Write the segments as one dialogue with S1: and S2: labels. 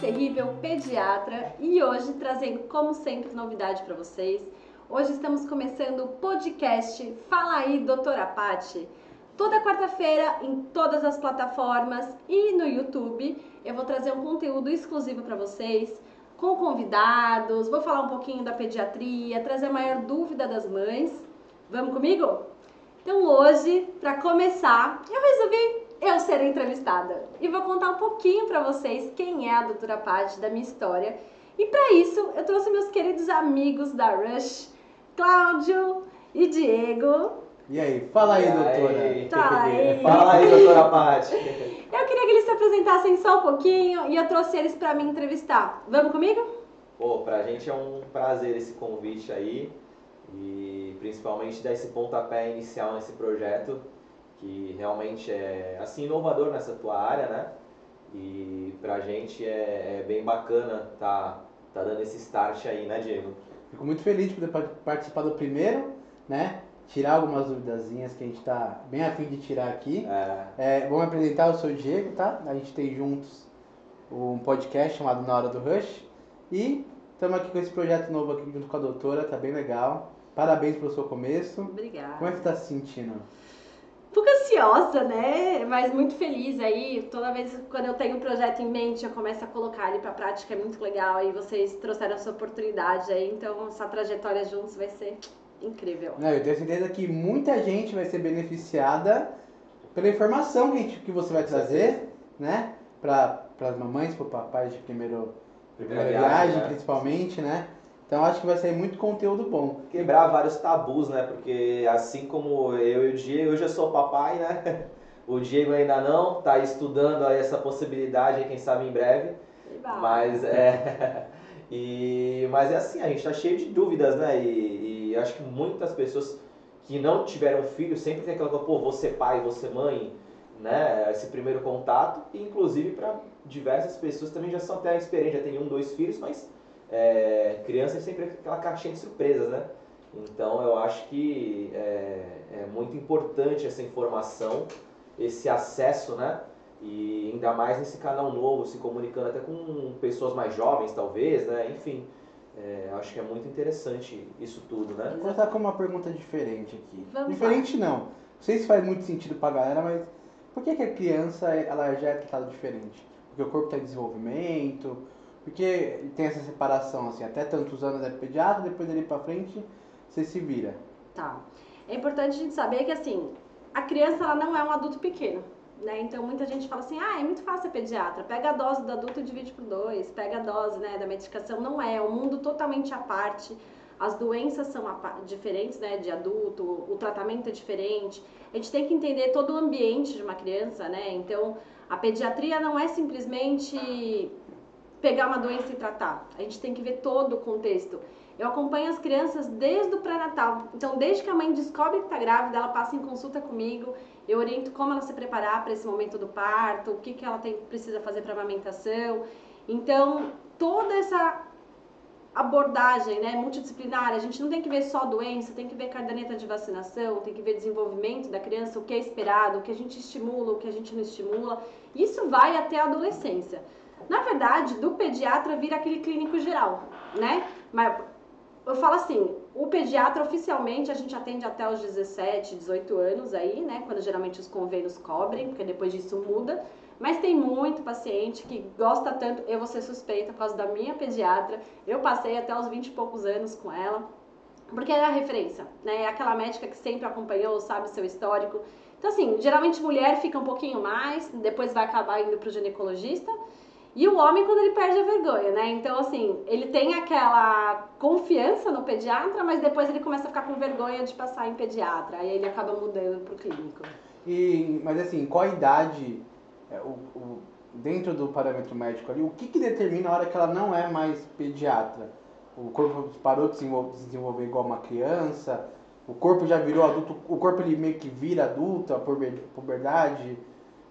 S1: Terrível, pediatra, e hoje trazendo, como sempre, novidade para vocês. Hoje estamos começando o podcast Fala aí, doutora Paty. Toda quarta-feira, em todas as plataformas e no YouTube, eu vou trazer um conteúdo exclusivo para vocês, com convidados, vou falar um pouquinho da pediatria, trazer a maior dúvida das mães. Vamos comigo? Então hoje, para começar, eu resolvi eu ser entrevistada e vou contar um pouquinho para vocês quem é a doutora Paty da minha história. E para isso, eu trouxe meus queridos amigos da Rush, Cláudio e Diego.
S2: E aí, fala aí, doutora.
S3: aí?
S1: Tá aí.
S3: Fala aí, doutora Paty.
S1: Eu queria que eles se apresentassem só um pouquinho e eu trouxe eles para me entrevistar. Vamos comigo?
S3: Pô, pra gente é um prazer esse convite aí e principalmente dar esse pontapé inicial nesse projeto que realmente é assim inovador nessa tua área, né? E pra gente é, é bem bacana tá, tá dando esse start aí, né, Diego?
S2: Fico muito feliz de poder pa- participar do primeiro, né? Tirar algumas duvidazinhas que a gente tá bem afim de tirar aqui.
S3: É,
S2: É, vou me apresentar, eu sou o Diego, tá? A gente tem juntos um podcast chamado Na Hora do Rush. E estamos aqui com esse projeto novo aqui junto com a doutora, tá bem legal. Parabéns pelo seu começo.
S1: Obrigada.
S2: Como é que você tá se sentindo?
S1: Pouco ansiosa, né? Mas muito feliz aí. Toda vez quando eu tenho um projeto em mente, eu começo a colocar ele pra prática, é muito legal. E vocês trouxeram essa oportunidade aí, então essa trajetória juntos vai ser incrível.
S2: Não, eu tenho certeza que muita gente vai ser beneficiada pela informação que, a gente- que você vai trazer, né? Para as mamães, para papais de primeiro, primeira
S3: Primeira
S2: viagem,
S3: viagem, né?
S2: principalmente, né? Então acho que vai sair muito conteúdo bom.
S3: quebrar vários tabus, né? Porque assim como eu e o Diego, eu já sou papai, né? O Diego ainda não, tá estudando aí essa possibilidade, quem sabe em breve. Mas é. E, mas é assim, a gente tá cheio de dúvidas, né? E, e acho que muitas pessoas que não tiveram filho sempre tem aquela coisa, pô, você pai, você mãe, né? Esse primeiro contato. E inclusive para diversas pessoas também já são até experientes, já tem um, dois filhos, mas é, criança é sempre aquela caixinha de surpresas, né? Então eu acho que é, é muito importante essa informação, esse acesso, né? E ainda mais nesse canal novo, se comunicando até com pessoas mais jovens, talvez, né? Enfim, é, acho que é muito interessante isso tudo, né?
S2: Vou começar com uma pergunta diferente aqui.
S1: Vamos
S2: diferente não. Não sei se faz muito sentido pra galera, mas por que, que a criança ela já é tratada diferente? Porque o corpo está em desenvolvimento, porque tem essa separação, assim, até tantos anos é pediatra, depois dali pra frente você se vira.
S1: Tá. É importante a gente saber que assim, a criança ela não é um adulto pequeno. Né? Então muita gente fala assim, ah, é muito fácil ser pediatra, pega a dose do adulto e divide por dois, pega a dose né, da medicação, não é, é um mundo totalmente à parte, as doenças são diferentes né, de adulto, o tratamento é diferente, a gente tem que entender todo o ambiente de uma criança, né? Então a pediatria não é simplesmente pegar uma doença e tratar, a gente tem que ver todo o contexto. Eu acompanho as crianças desde o pré-natal. Então, desde que a mãe descobre que está grávida, ela passa em consulta comigo. Eu oriento como ela se preparar para esse momento do parto, o que, que ela tem, precisa fazer para amamentação. Então, toda essa abordagem né, multidisciplinar, a gente não tem que ver só doença, tem que ver caderneta de vacinação, tem que ver desenvolvimento da criança, o que é esperado, o que a gente estimula, o que a gente não estimula. Isso vai até a adolescência. Na verdade, do pediatra vira aquele clínico geral, né? Mas eu falo assim, o pediatra oficialmente a gente atende até os 17, 18 anos aí, né? Quando geralmente os convênios cobrem, porque depois disso muda. Mas tem muito paciente que gosta tanto, eu vou ser suspeita por causa da minha pediatra. Eu passei até os 20 e poucos anos com ela, porque é a referência, né? É aquela médica que sempre acompanhou, sabe seu histórico. Então, assim, geralmente mulher fica um pouquinho mais, depois vai acabar indo pro ginecologista. E o homem quando ele perde a vergonha, né? Então, assim, ele tem aquela confiança no pediatra, mas depois ele começa a ficar com vergonha de passar em pediatra. Aí ele acaba mudando pro clínico.
S2: E, mas assim, qual a idade, é, o, o- dentro do parâmetro médico ali, o que, que determina a hora que ela não é mais pediatra? O corpo parou de se desenvol- de se desenvolver igual uma criança? O corpo já virou adulto? O corpo ele meio que vira adulto, a puber- puberdade?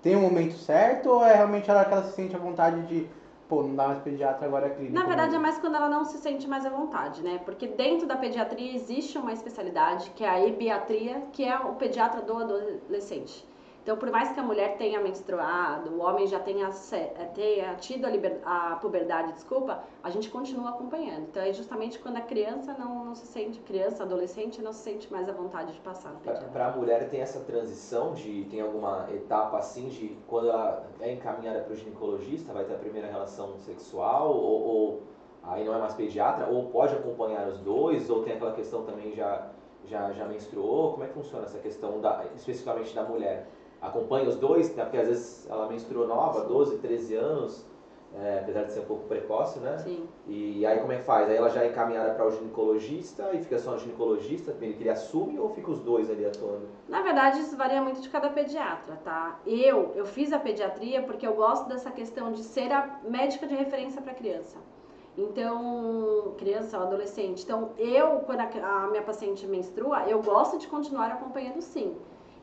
S2: Tem um momento certo ou é realmente a hora que ela se sente à vontade de, pô, não dá mais pediatra, agora é clínico?
S1: Na verdade, é
S2: mesmo?
S1: mais quando ela não se sente mais à vontade, né? Porque dentro da pediatria existe uma especialidade, que é a ebiatria, que é o pediatra do adolescente. Então, por mais que a mulher tenha menstruado, o homem já tenha, eh, tenha tido a, liber, a puberdade, desculpa, a gente continua acompanhando. Então, é justamente quando a criança não, não se sente, criança, adolescente, não se sente mais à vontade de passar no pediatra.
S3: Para a mulher tem essa transição de, tem alguma etapa assim de quando ela é encaminhada para o ginecologista, vai ter a primeira relação sexual ou, ou aí não é mais pediatra, ou pode acompanhar os dois, ou tem aquela questão também já já, já menstruou? Como é que funciona essa questão da, especificamente da mulher? Acompanha os dois, né? porque às vezes ela menstruou nova, 12, 13 anos, é, apesar de ser um pouco precoce, né?
S1: Sim.
S3: E aí como é que faz? Aí ela já é encaminhada para o ginecologista e fica só no ginecologista, ele que ele assume ou fica os dois ali atuando?
S1: Na verdade, isso varia muito de cada pediatra, tá? Eu, eu fiz a pediatria porque eu gosto dessa questão de ser a médica de referência para criança. Então, criança ou adolescente. Então, eu, quando a, a minha paciente menstrua, eu gosto de continuar acompanhando sim.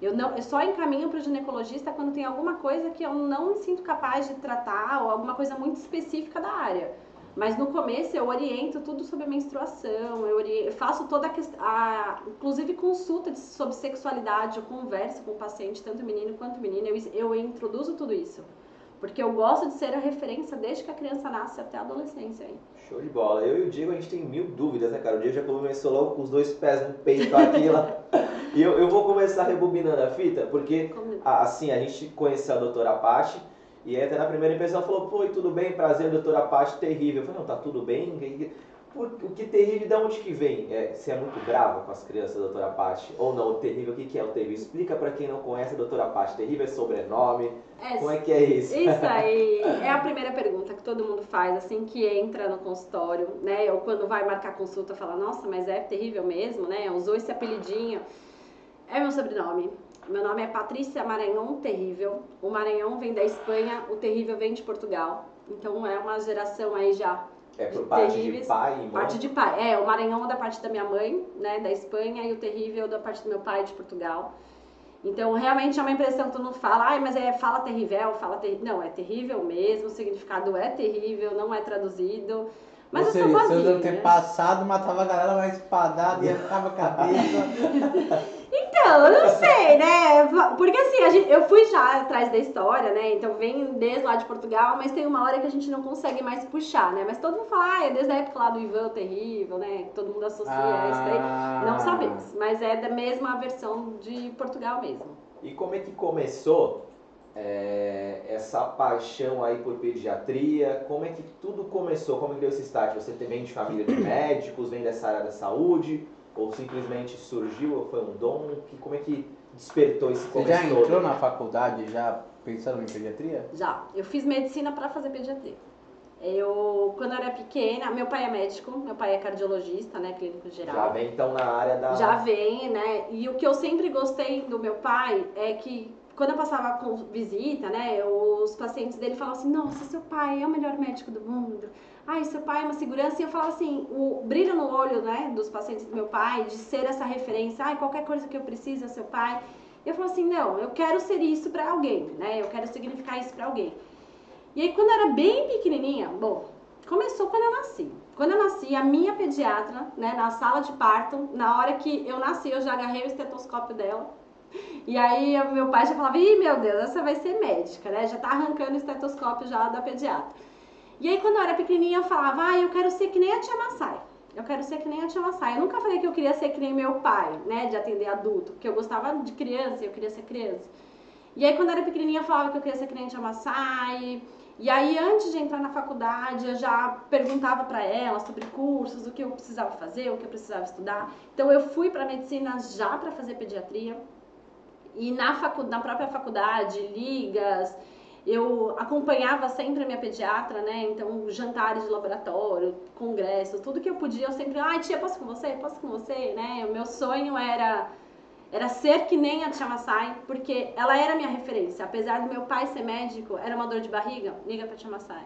S1: Eu, não, eu só encaminho para o ginecologista quando tem alguma coisa que eu não me sinto capaz de tratar ou alguma coisa muito específica da área. Mas no começo eu oriento tudo sobre a menstruação, eu, oriento, eu faço toda a questão, inclusive consulta sobre sexualidade, eu converso com o paciente, tanto menino quanto menina, eu, eu introduzo tudo isso. Porque eu gosto de ser a referência desde que a criança nasce até a adolescência. Hein?
S3: Show de bola. Eu e o Diego, a gente tem mil dúvidas, né, cara? O Diego já começou logo com os dois pés no peito aqui lá. e eu, eu vou começar rebobinando a fita, porque, assim, a gente conheceu a doutora Paty, e até na primeira impressão falou, pô, tudo bem, prazer, doutora Paty, terrível. Eu falei, não, tá tudo bem? O que terrível, de onde que vem? É, você é muito brava com as crianças, doutora Paty? Ou não, o terrível, o que, que é o terrível? Explica para quem não conhece a doutora Paty. Terrível é sobrenome? É, Como é que é isso?
S1: Isso aí é a primeira pergunta que todo mundo faz, assim, que entra no consultório, né? Ou quando vai marcar consulta, fala, nossa, mas é terrível mesmo, né? Usou esse apelidinho. É meu sobrenome. Meu nome é Patrícia Maranhão Terrível. O Maranhão vem da Espanha, o Terrível vem de Portugal. Então é uma geração aí já
S3: é por parte terríveis, de pai e mãe?
S1: Parte de pai. É, o Maranhão é da parte da minha mãe, né, da Espanha, e o terrível da parte do meu pai, de Portugal. Então, realmente é uma impressão que todo mundo fala, ai, mas é fala terrível, fala terrível. Não, é terrível mesmo, o significado é terrível, não é traduzido. Mas
S2: Ou seja, se eu ter passado, matava a galera mais espadada e ficava a cabeça.
S1: Então, eu não sei, né? Porque assim, gente, eu fui já atrás da história, né? Então vem desde lá de Portugal, mas tem uma hora que a gente não consegue mais puxar, né? Mas todo mundo fala, ah, é desde a época lá do Ivan terrível, né? Que todo mundo associa ah. isso daí. Não sabemos, mas é da mesma versão de Portugal mesmo.
S3: E como é que começou é, essa paixão aí por pediatria? Como é que tudo começou? Como é que deu esse start? Você vem de família de médicos, vem dessa área da saúde? Ou simplesmente surgiu, ou foi um dom? Que, como é que despertou esse
S2: Você já entrou na faculdade já pensando em pediatria?
S1: Já. Eu fiz medicina para fazer pediatria. Eu, quando eu era pequena, meu pai é médico, meu pai é cardiologista, né, clínico geral.
S3: Já vem então na área da...
S1: Já vem, né, e o que eu sempre gostei do meu pai é que quando eu passava com visita, né, os pacientes dele falavam assim, nossa, seu pai é o melhor médico do mundo ai, seu pai é uma segurança, e eu falava assim, o brilho no olho, né, dos pacientes do meu pai, de ser essa referência, ai, qualquer coisa que eu preciso é seu pai. E eu falo assim, não, eu quero ser isso para alguém, né, eu quero significar isso para alguém. E aí, quando eu era bem pequenininha, bom, começou quando eu nasci. Quando eu nasci, a minha pediatra, né, na sala de parto, na hora que eu nasci, eu já agarrei o estetoscópio dela. E aí, meu pai já falava, ih, meu Deus, essa vai ser médica, né, já tá arrancando o estetoscópio já da pediatra. E aí, quando eu era pequenininha, eu falava, ah, eu quero ser que nem a tia Massai. Eu quero ser que nem a tia Massai. Eu nunca falei que eu queria ser que nem meu pai, né, de atender adulto, porque eu gostava de criança e eu queria ser criança. E aí, quando eu era pequenininha, eu falava que eu queria ser que nem a tia Massai. E aí, antes de entrar na faculdade, eu já perguntava para ela sobre cursos, o que eu precisava fazer, o que eu precisava estudar. Então, eu fui para medicina já para fazer pediatria. E na, facu na própria faculdade, ligas, eu acompanhava sempre a minha pediatra, né? Então, jantares de laboratório, congressos, tudo que eu podia, eu sempre, ai, tia, posso com você? Posso com você, né? O meu sonho era era ser que nem a tia Massai, porque ela era minha referência. Apesar do meu pai ser médico, era uma dor de barriga, liga pra tia Massai.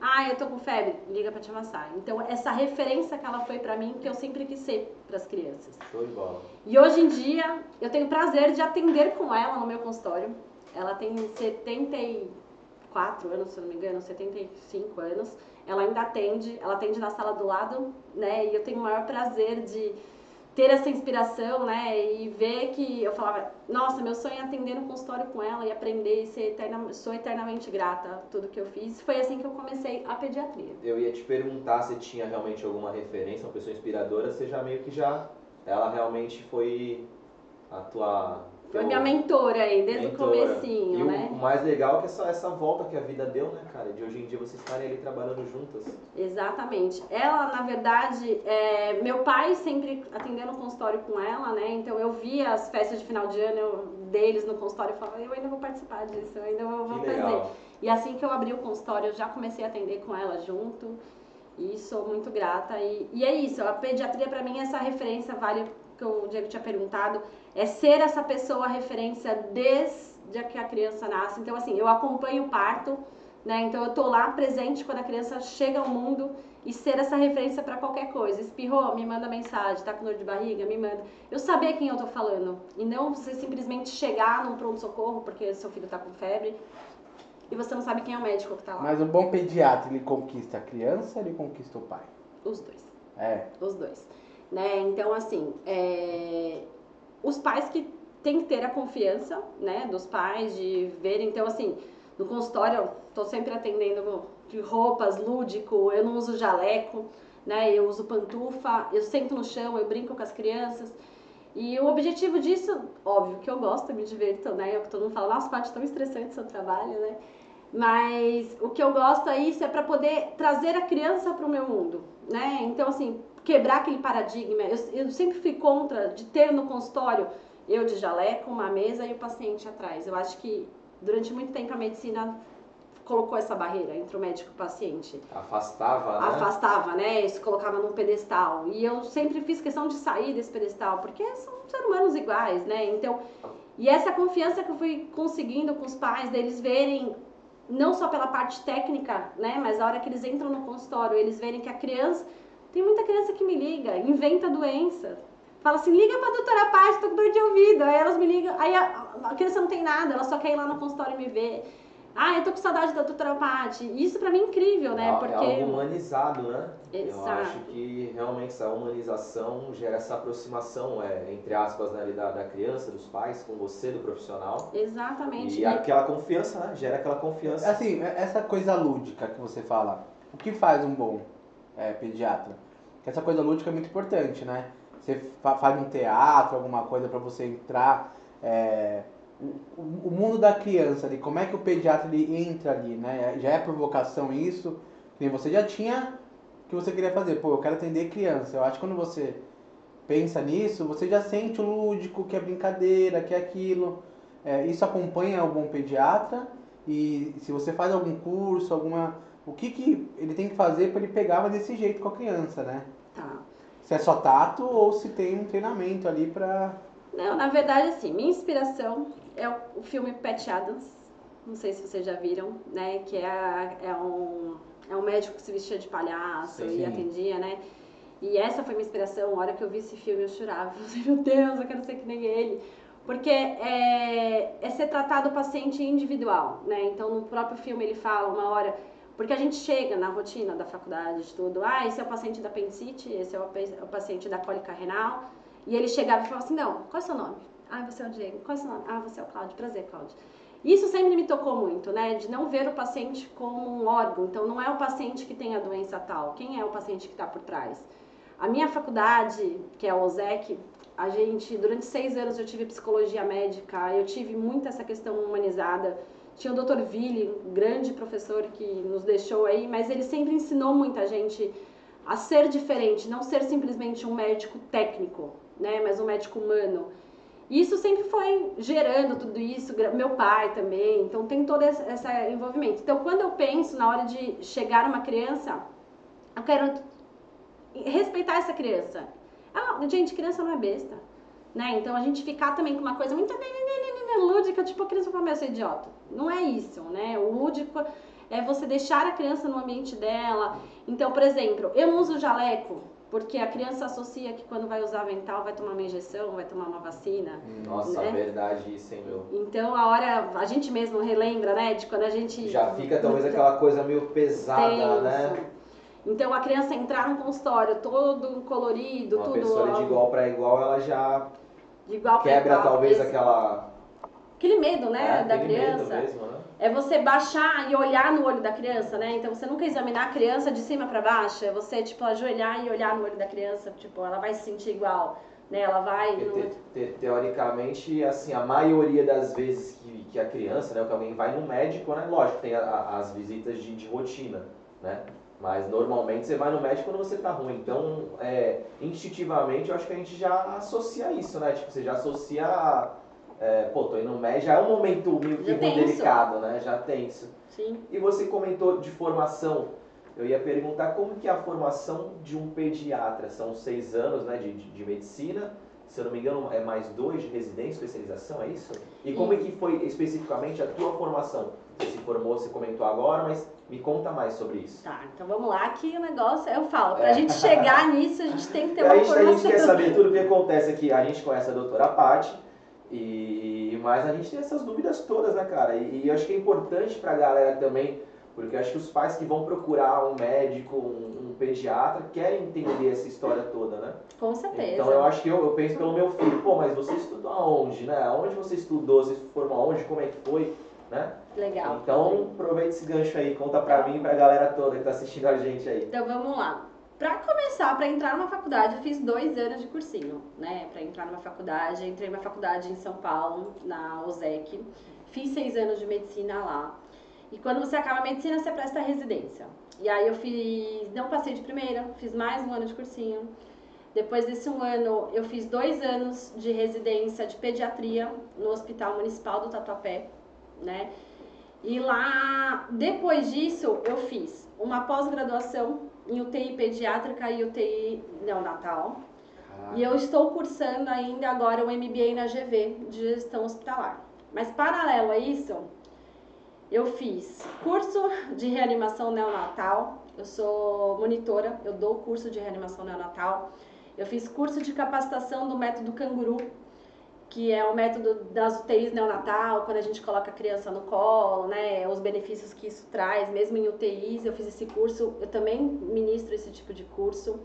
S1: Ah, eu tô com febre, liga pra tia Massai. Então, essa referência que ela foi para mim, que eu sempre quis ser para as crianças.
S3: Show de bola.
S1: E hoje em dia, eu tenho prazer de atender com ela no meu consultório. Ela tem 74 anos, se eu não me engano, 75 anos. Ela ainda atende, ela atende na sala do lado, né? E eu tenho o maior prazer de ter essa inspiração, né? E ver que eu falava, nossa, meu sonho é atender no consultório com ela e aprender e ser eterna, sou eternamente grata a tudo que eu fiz. Foi assim que eu comecei a pediatria.
S3: Eu ia te perguntar se tinha realmente alguma referência, uma pessoa inspiradora, você já meio que já. Ela realmente foi a tua
S1: foi minha mentora aí, desde mentora. o comecinho,
S3: e o mais legal é essa, essa volta que a vida deu, né, cara? De hoje em dia vocês estarem ali trabalhando juntas.
S1: Exatamente. Ela, na verdade, é, meu pai sempre atendendo o consultório com ela, né? Então eu via as festas de final de ano eu, deles no consultório e falava, eu ainda vou participar disso, eu ainda vou, vou fazer. E assim que eu abri o consultório, eu já comecei a atender com ela junto. E sou muito grata. E, e é isso, a pediatria para mim, essa referência vale que o Diego tinha perguntado, é ser essa pessoa referência desde que a criança nasce. Então, assim, eu acompanho o parto, né? Então, eu tô lá presente quando a criança chega ao mundo e ser essa referência para qualquer coisa. Espirrou, me manda mensagem, tá com dor de barriga, me manda. Eu saber quem eu tô falando e não você simplesmente chegar num pronto-socorro porque seu filho tá com febre e você não sabe quem é o médico que tá lá.
S2: Mas o bom pediatra, ele conquista a criança ou ele conquista o pai?
S1: Os dois.
S2: É.
S1: Os dois. Né? Então, assim, é... os pais que têm que ter a confiança, né, dos pais de verem. Então, assim, no consultório, eu tô sempre atendendo de roupas, lúdico, eu não uso jaleco, né, eu uso pantufa, eu sento no chão, eu brinco com as crianças. E o objetivo disso, óbvio que eu gosto, me divirto, né? Eu, todo mundo fala, nossa, parte tão estressante seu trabalho, né? Mas o que eu gosto é é para poder trazer a criança para o meu mundo, né? Então, assim, quebrar aquele paradigma. Eu, eu sempre fui contra de ter no consultório eu de jaleco, uma mesa e o paciente atrás. Eu acho que durante muito tempo a medicina colocou essa barreira entre o médico e o paciente.
S3: Afastava, né?
S1: Afastava, né? Se colocava num pedestal. E eu sempre fiz questão de sair desse pedestal, porque são seres humanos iguais, né? Então, e essa confiança que eu fui conseguindo com os pais, deles verem não só pela parte técnica, né, mas a hora que eles entram no consultório, eles verem que a criança tem muita criança que me liga, inventa doença. Fala assim, liga pra doutora Paty, tô com dor de ouvido. Aí elas me ligam, aí a, a, criança não tem nada, ela só quer ir lá no consultório e me ver. Ah, eu tô com saudade da doutora Paty. Isso pra mim é incrível, né?
S3: É,
S1: Porque...
S3: é algo humanizado, né?
S1: Exato.
S3: Eu acho que realmente essa humanização gera essa aproximação, é, entre aspas, né, da, da criança, dos pais, com você, do profissional.
S1: Exatamente.
S3: E, aquela confiança, né? Gera aquela confiança.
S2: Assim, essa coisa lúdica que você fala, o que faz um bom é, pediatra. Essa coisa lúdica é muito importante, né? Você faz um teatro, alguma coisa para você entrar. É, o, o, mundo da criança ali, como é que o pediatra ele entra ali, né? Já é provocação isso? Você já tinha que você queria fazer. Pô, eu quero atender criança. Eu acho que quando você pensa nisso, você já sente o lúdico, que é brincadeira, que é aquilo. É, isso acompanha bom pediatra. E se você faz algum curso, alguma o que, que ele tem que fazer para ele pegar desse jeito com a criança, né? Se é só tato ou se tem um treinamento ali para.
S1: Não, na verdade, assim, minha inspiração é o, o filme Pat Adams. Não sei se vocês já viram, né? Que é, é, um, é um médico que se vestia de palhaço sim, e atendia, né? E essa foi minha inspiração. A hora que eu vi esse filme, eu chorava. Eu falei, meu Deus, eu quero ser que nem ele. Porque é, é ser tratado o paciente individual, né? Então, no próprio filme, ele fala uma hora porque a gente chega na rotina da faculdade, de tudo, ah, esse é o paciente da apendicite, esse é o, o paciente da cólica renal, e ele chegava e falava assim, não, qual é o seu nome? Ah, você é o Diego. Qual é o seu nome? Ah, você é o Cláudio. Prazer, Cláudio. Isso sempre me tocou muito, né? De não ver o paciente como um órgão. Então, não é o paciente que tem a doença tal. Quem é o paciente que está por trás? A minha faculdade, que é a OSEC, a gente, durante seis anos eu tive psicologia médica, eu tive muito essa questão humanizada tinha o Dr. Ville, um grande professor que nos deixou aí, mas ele sempre ensinou muita gente a ser diferente, não ser simplesmente um médico técnico, né, mas um médico humano. E isso sempre foi gerando tudo isso, meu pai também, então tem todo esse, envolvimento. Então, quando eu penso na hora de chegar uma criança, eu quero respeitar essa criança. Ah, gente, criança não é besta, né? Então, a gente ficar também com uma coisa muito lúdica, tipo, a criança fala, meu, eu sou idiota. Não é isso, né? O lúdico é você deixar a criança no ambiente dela. Então, por exemplo, eu uso jaleco, porque a criança associa que quando vai usar avental vai tomar uma injeção, vai tomar uma vacina.
S3: Nossa, né? verdade isso, hein, meu?
S1: Então a hora, a gente mesmo relembra, né, de quando a gente...
S3: Já fica talvez aquela coisa meio pesada, né?
S1: Então a criança entrar no consultório todo colorido,
S3: Uma
S1: tudo
S3: pessoa de igual para igual, ela já
S1: de igual pra
S3: quebra
S1: igual.
S3: talvez
S1: Esse-
S3: aquela
S1: aquele medo, né,
S3: é,
S1: da criança.
S3: mesmo, né?
S1: É você baixar e olhar no olho da criança, né? Então você nunca examinar a criança de cima pra baixo, é você tipo ajoelhar e olhar no olho da criança, tipo, ela vai se sentir igual, né? Ela vai no-
S3: te- teoricamente, assim, a maioria das vezes que, que a criança, né, que alguém vai no médico, né, lógico, tem a- a- as visitas de, de rotina, né, mas normalmente você vai no médico quando você tá ruim, então, é, instintivamente, eu acho que a gente já associa isso, né, tipo, você já associa, é, pô, tô indo no médico, já é um momento meio que delicado, né, já tem isso.
S1: Sim.
S3: E você comentou de formação. Eu ia perguntar como que é a formação de um pediatra. São seis anos né, de, de, de medicina. Se eu não me engano, é mais dois de residência, especialização, é isso? E como é que foi especificamente a tua formação? Você se formou, você comentou agora, mas me conta mais sobre isso.
S1: Tá, então vamos lá que o negócio, eu falo, pra
S3: É.
S1: gente chegar nisso, a gente tem que ter uma
S3: gente, a gente quer saber tudo o que acontece aqui. A gente conhece a doutora Paty, e, mas a gente tem essas dúvidas todas, né, cara? E, e eu acho que é importante pra galera também, porque eu acho que os pais que vão procurar um médico, um, um pediatra, querem entender essa história toda, né?
S1: Com certeza.
S3: Então eu acho que eu, eu penso pelo meu filho, pô, mas você estudou aonde, né? Aonde você estudou, você se formou aonde, como é que foi, né?
S1: Legal.
S3: Então aproveita esse gancho aí, conta pra mim e pra galera toda que tá assistindo a gente aí.
S1: Então vamos lá. Pra começar, pra entrar numa faculdade, eu fiz dois anos de cursinho, né? Pra entrar numa faculdade, entrei numa faculdade em São Paulo, na OSEC. Fiz seis anos de medicina lá. E quando você acaba a medicina, você presta residência. E aí eu fiz, não passei de primeira, fiz mais um ano de cursinho. Depois desse um ano, eu fiz dois anos de residência de pediatria no Hospital Municipal do Tatuapé, né? E lá, depois disso, eu fiz uma pós-graduação em UTI pediátrica e UTI neonatal. E eu estou cursando ainda agora o MBA na GV de gestão hospitalar. Mas paralelo a isso, eu fiz curso de reanimação neonatal. Eu sou monitora, eu dou curso de reanimação neonatal. Eu fiz curso de capacitação do método canguru, que é o método das UTIs neonatal, quando a gente coloca a criança no colo, né, os benefícios que isso traz, mesmo em UTIs, eu fiz esse curso, eu também ministro esse tipo de curso.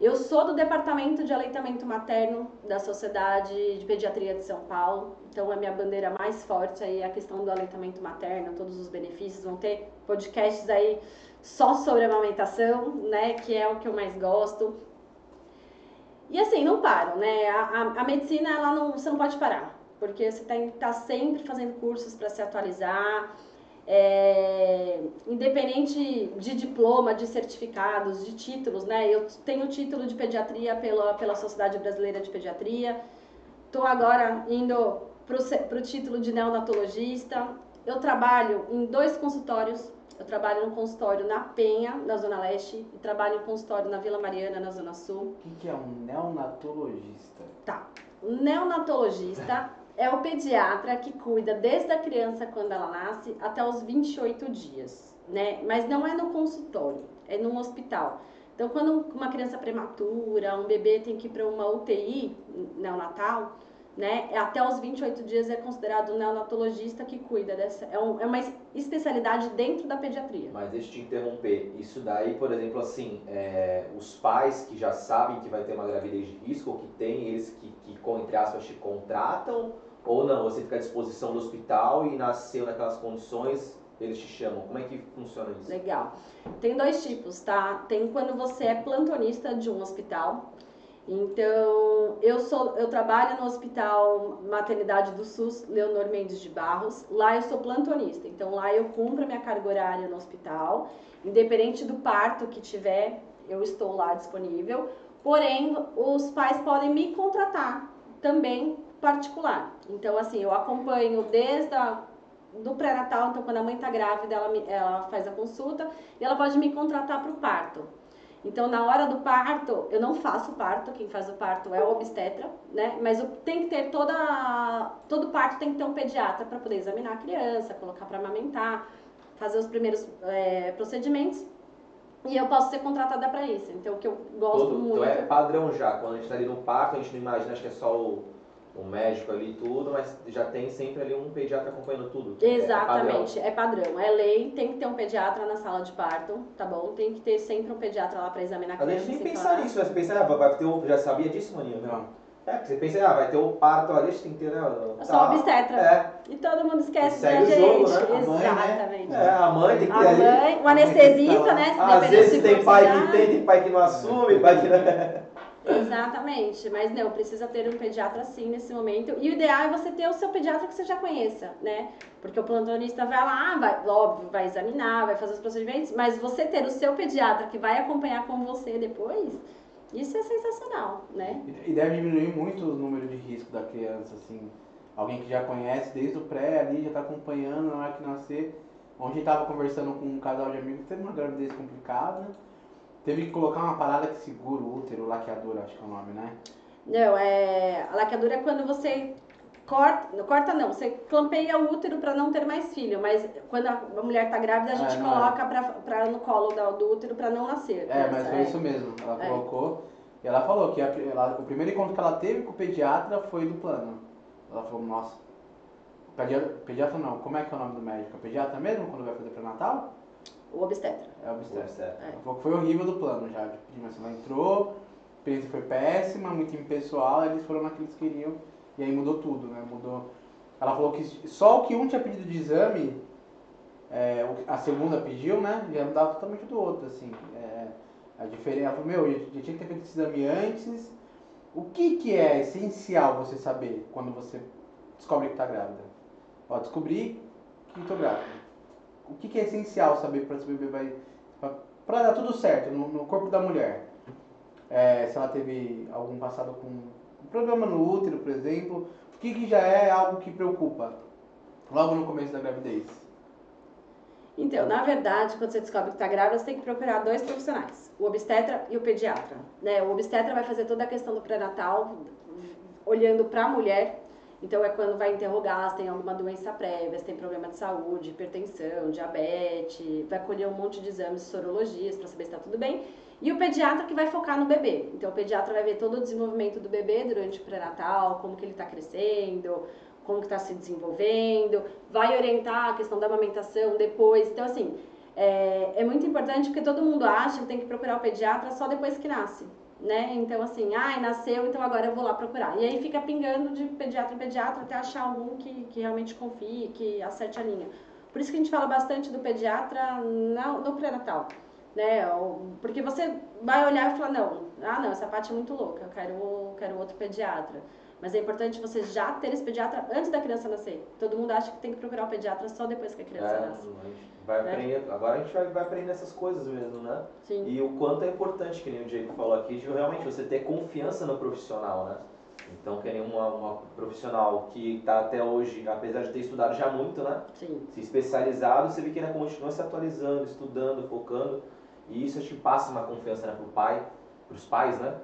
S1: Eu sou do departamento de aleitamento materno da Sociedade de Pediatria de São Paulo, então a minha bandeira mais forte aí é a questão do aleitamento materno, todos os benefícios, vão ter podcasts aí só sobre amamentação, né, que é o que eu mais gosto. E assim, não param, né? A, a, a medicina, ela não, você não pode parar, porque você tem que estar sempre fazendo cursos para se atualizar, é, independente de diploma, de certificados, de títulos, né? Eu tenho título de pediatria pela, pela Sociedade Brasileira de Pediatria, estou agora indo para o título de neonatologista. Eu trabalho em dois consultórios. Eu trabalho no consultório na Penha, na Zona Leste, e trabalho em consultório na Vila Mariana, na Zona Sul.
S2: O que, é um neonatologista?
S1: Tá. O neonatologista é o pediatra que cuida desde a criança quando ela nasce até os 28 dias, né? Mas não é no consultório, é no hospital. Então, quando uma criança prematura, um bebê tem que ir para uma UTI neonatal, né? Até os 28 dias é considerado neonatologista que cuida dessa. É, um, é uma especialidade dentro da pediatria.
S3: Mas deixa eu te interromper. Isso daí, por exemplo, assim, é, os pais que já sabem que vai ter uma gravidez de risco, ou que tem, eles que, que entre aspas, te contratam, ou não? Você fica à disposição do hospital e nasceu naquelas condições, eles te chamam. Como é que funciona isso?
S1: Legal. Tem dois tipos, tá? Tem quando você é plantonista de um hospital. Então, eu sou, eu trabalho no Hospital Maternidade do SUS, Leonor Mendes de Barros. Lá eu sou plantonista. Então, lá eu cumpro a minha carga horária no hospital. Independente do parto que tiver, eu estou lá disponível. Porém, os pais podem me contratar também particular. Então, assim, eu acompanho desde a do pré-natal, então quando a mãe está grávida, ela, ela faz a consulta e ela pode me contratar para o parto. Então, na hora do parto, eu não faço parto, quem faz o parto é o obstetra, né? Mas tem que ter toda. Todo parto tem que ter um pediatra para poder examinar a criança, colocar para amamentar, fazer os primeiros é, procedimentos. E eu posso ser contratada para isso. Então, o que eu gosto
S3: Todo,
S1: muito.
S3: então é padrão já. Quando a gente tá ali no parto, a gente não imagina, acho que é só o, o médico ali e tudo, mas já tem sempre ali um pediatra acompanhando tudo. é
S1: Exatamente, é padrão. É lei, tem que ter um pediatra na sala de parto, tá bom? Tem que ter sempre um pediatra lá pra examinar a
S3: Às
S1: criança.
S3: vezes nem
S1: e
S3: pensar
S1: falar-
S3: nisso, né? Você pensa, ah, vai ter o... Já sabia disso, maninho?
S2: Não.
S3: É, porque você pensa, ah, vai ter o parto ali, a gente tem que ter, né?
S1: É só obstetra.
S3: É,
S1: E todo mundo esquece da gente.
S3: jogo, né?
S2: A mãe, né?
S1: Exatamente.
S3: é, a mãe tem que
S1: A
S3: ter ali.
S1: mãe, o anestesista, né? Se
S3: Às vezes
S1: se
S3: tem pai que tem, tem pai que não assume, pai que não...
S1: Exatamente, mas não, precisa ter um pediatra sim nesse momento. E o ideal é você ter o seu pediatra que você já conheça, né? Porque o plantonista vai lá, vai, óbvio, vai examinar, vai fazer os procedimentos, mas você ter o seu pediatra que vai acompanhar com você depois, isso é sensacional, né?
S2: E deve diminuir muito o número de risco da criança, assim. Alguém que já conhece desde o pré ali, já está acompanhando na hora que nascer. Ontem a gente tava conversando com um casal de amigos que teve uma gravidez complicada. Teve que colocar uma parada que segura o útero, laqueadura, acho que é o nome, né?
S1: Não, é, a laqueadura é quando você corta, não, corta não, você clampeia o útero para não ter mais filho, mas quando a mulher tá grávida, a
S2: É,
S1: gente
S2: é.
S1: coloca pra, pra, no colo do útero para não nascer.
S2: É, mas foi isso mesmo. Ela
S1: É.
S2: colocou. E ela falou que a ela- o primeiro encontro que ela teve com o pediatra foi do plano. Ela falou, nossa. Pediatra, pediatra não, como é que é o nome do médico? É pediatra mesmo quando vai fazer pré-natal?
S1: O obstetra.
S2: É obstetra.
S3: Certo.
S1: É.
S2: Foi horrível do plano já. de pedir, Mas ela entrou, a experiência foi péssima, muito impessoal, eles foram naquilo que eles queriam. E aí mudou tudo, né? Mudou. Ela falou que só o que um tinha pedido de exame, é, o a segunda pediu, né? Já mudava totalmente do outro, assim. É, a diferença. Ela falou, meu, eu já tinha que ter feito esse exame antes. O que, que é essencial você saber quando você descobre que tá grávida? Ó, descobri que tô grávida. O que, que é essencial saber para esse bebê vai. Pra dar tudo certo no, no corpo da mulher? É, se ela teve algum passado com um problema no útero, por exemplo. O que, que já é algo que preocupa logo no começo da gravidez?
S1: Então, na verdade, quando você descobre que está grávida, você tem que procurar dois profissionais, o obstetra e o pediatra. Né? O obstetra vai fazer toda a questão do pré-natal, olhando para a mulher. Então, é quando vai interrogar se tem alguma doença prévia, se tem problema de saúde, hipertensão, diabetes, vai colher um monte de exames, sorologias para saber se está tudo bem. E o pediatra que vai focar no bebê. Então, o pediatra vai ver todo o desenvolvimento do bebê durante o pré-natal, como que ele está crescendo, como que está se desenvolvendo, vai orientar a questão da amamentação depois. Então, assim, é, é muito importante porque todo mundo acha que tem que procurar o pediatra só depois que nasce, né? Então, assim, ai, nasceu, então agora eu vou lá procurar. E aí fica pingando de pediatra em pediatra até achar algum que, que realmente confie, que acerte a linha. Por isso que a gente fala bastante do pediatra na- no pré-natal. Né? Porque você vai olhar e falar, não, ah não, essa parte é muito louca, eu quero, quero outro pediatra. Mas é importante você já ter esse pediatra antes da criança nascer. Todo mundo acha que tem que procurar o pediatra só depois que a criança
S3: É,
S1: nasce.
S3: a gente vai
S1: Né?
S3: aprender, agora a gente vai, vai aprender essas coisas mesmo, né?
S1: Sim.
S3: E o quanto é importante, que nem o Diego falou aqui, de realmente você ter confiança no profissional, né? Então, que nem uma, uma profissional que está até hoje, apesar de ter estudado já muito, né?
S1: Sim.
S3: Se especializado, você vê que ainda continua se atualizando, estudando, focando. E isso acho que passa uma confiança né, pro pai, pros pais, né?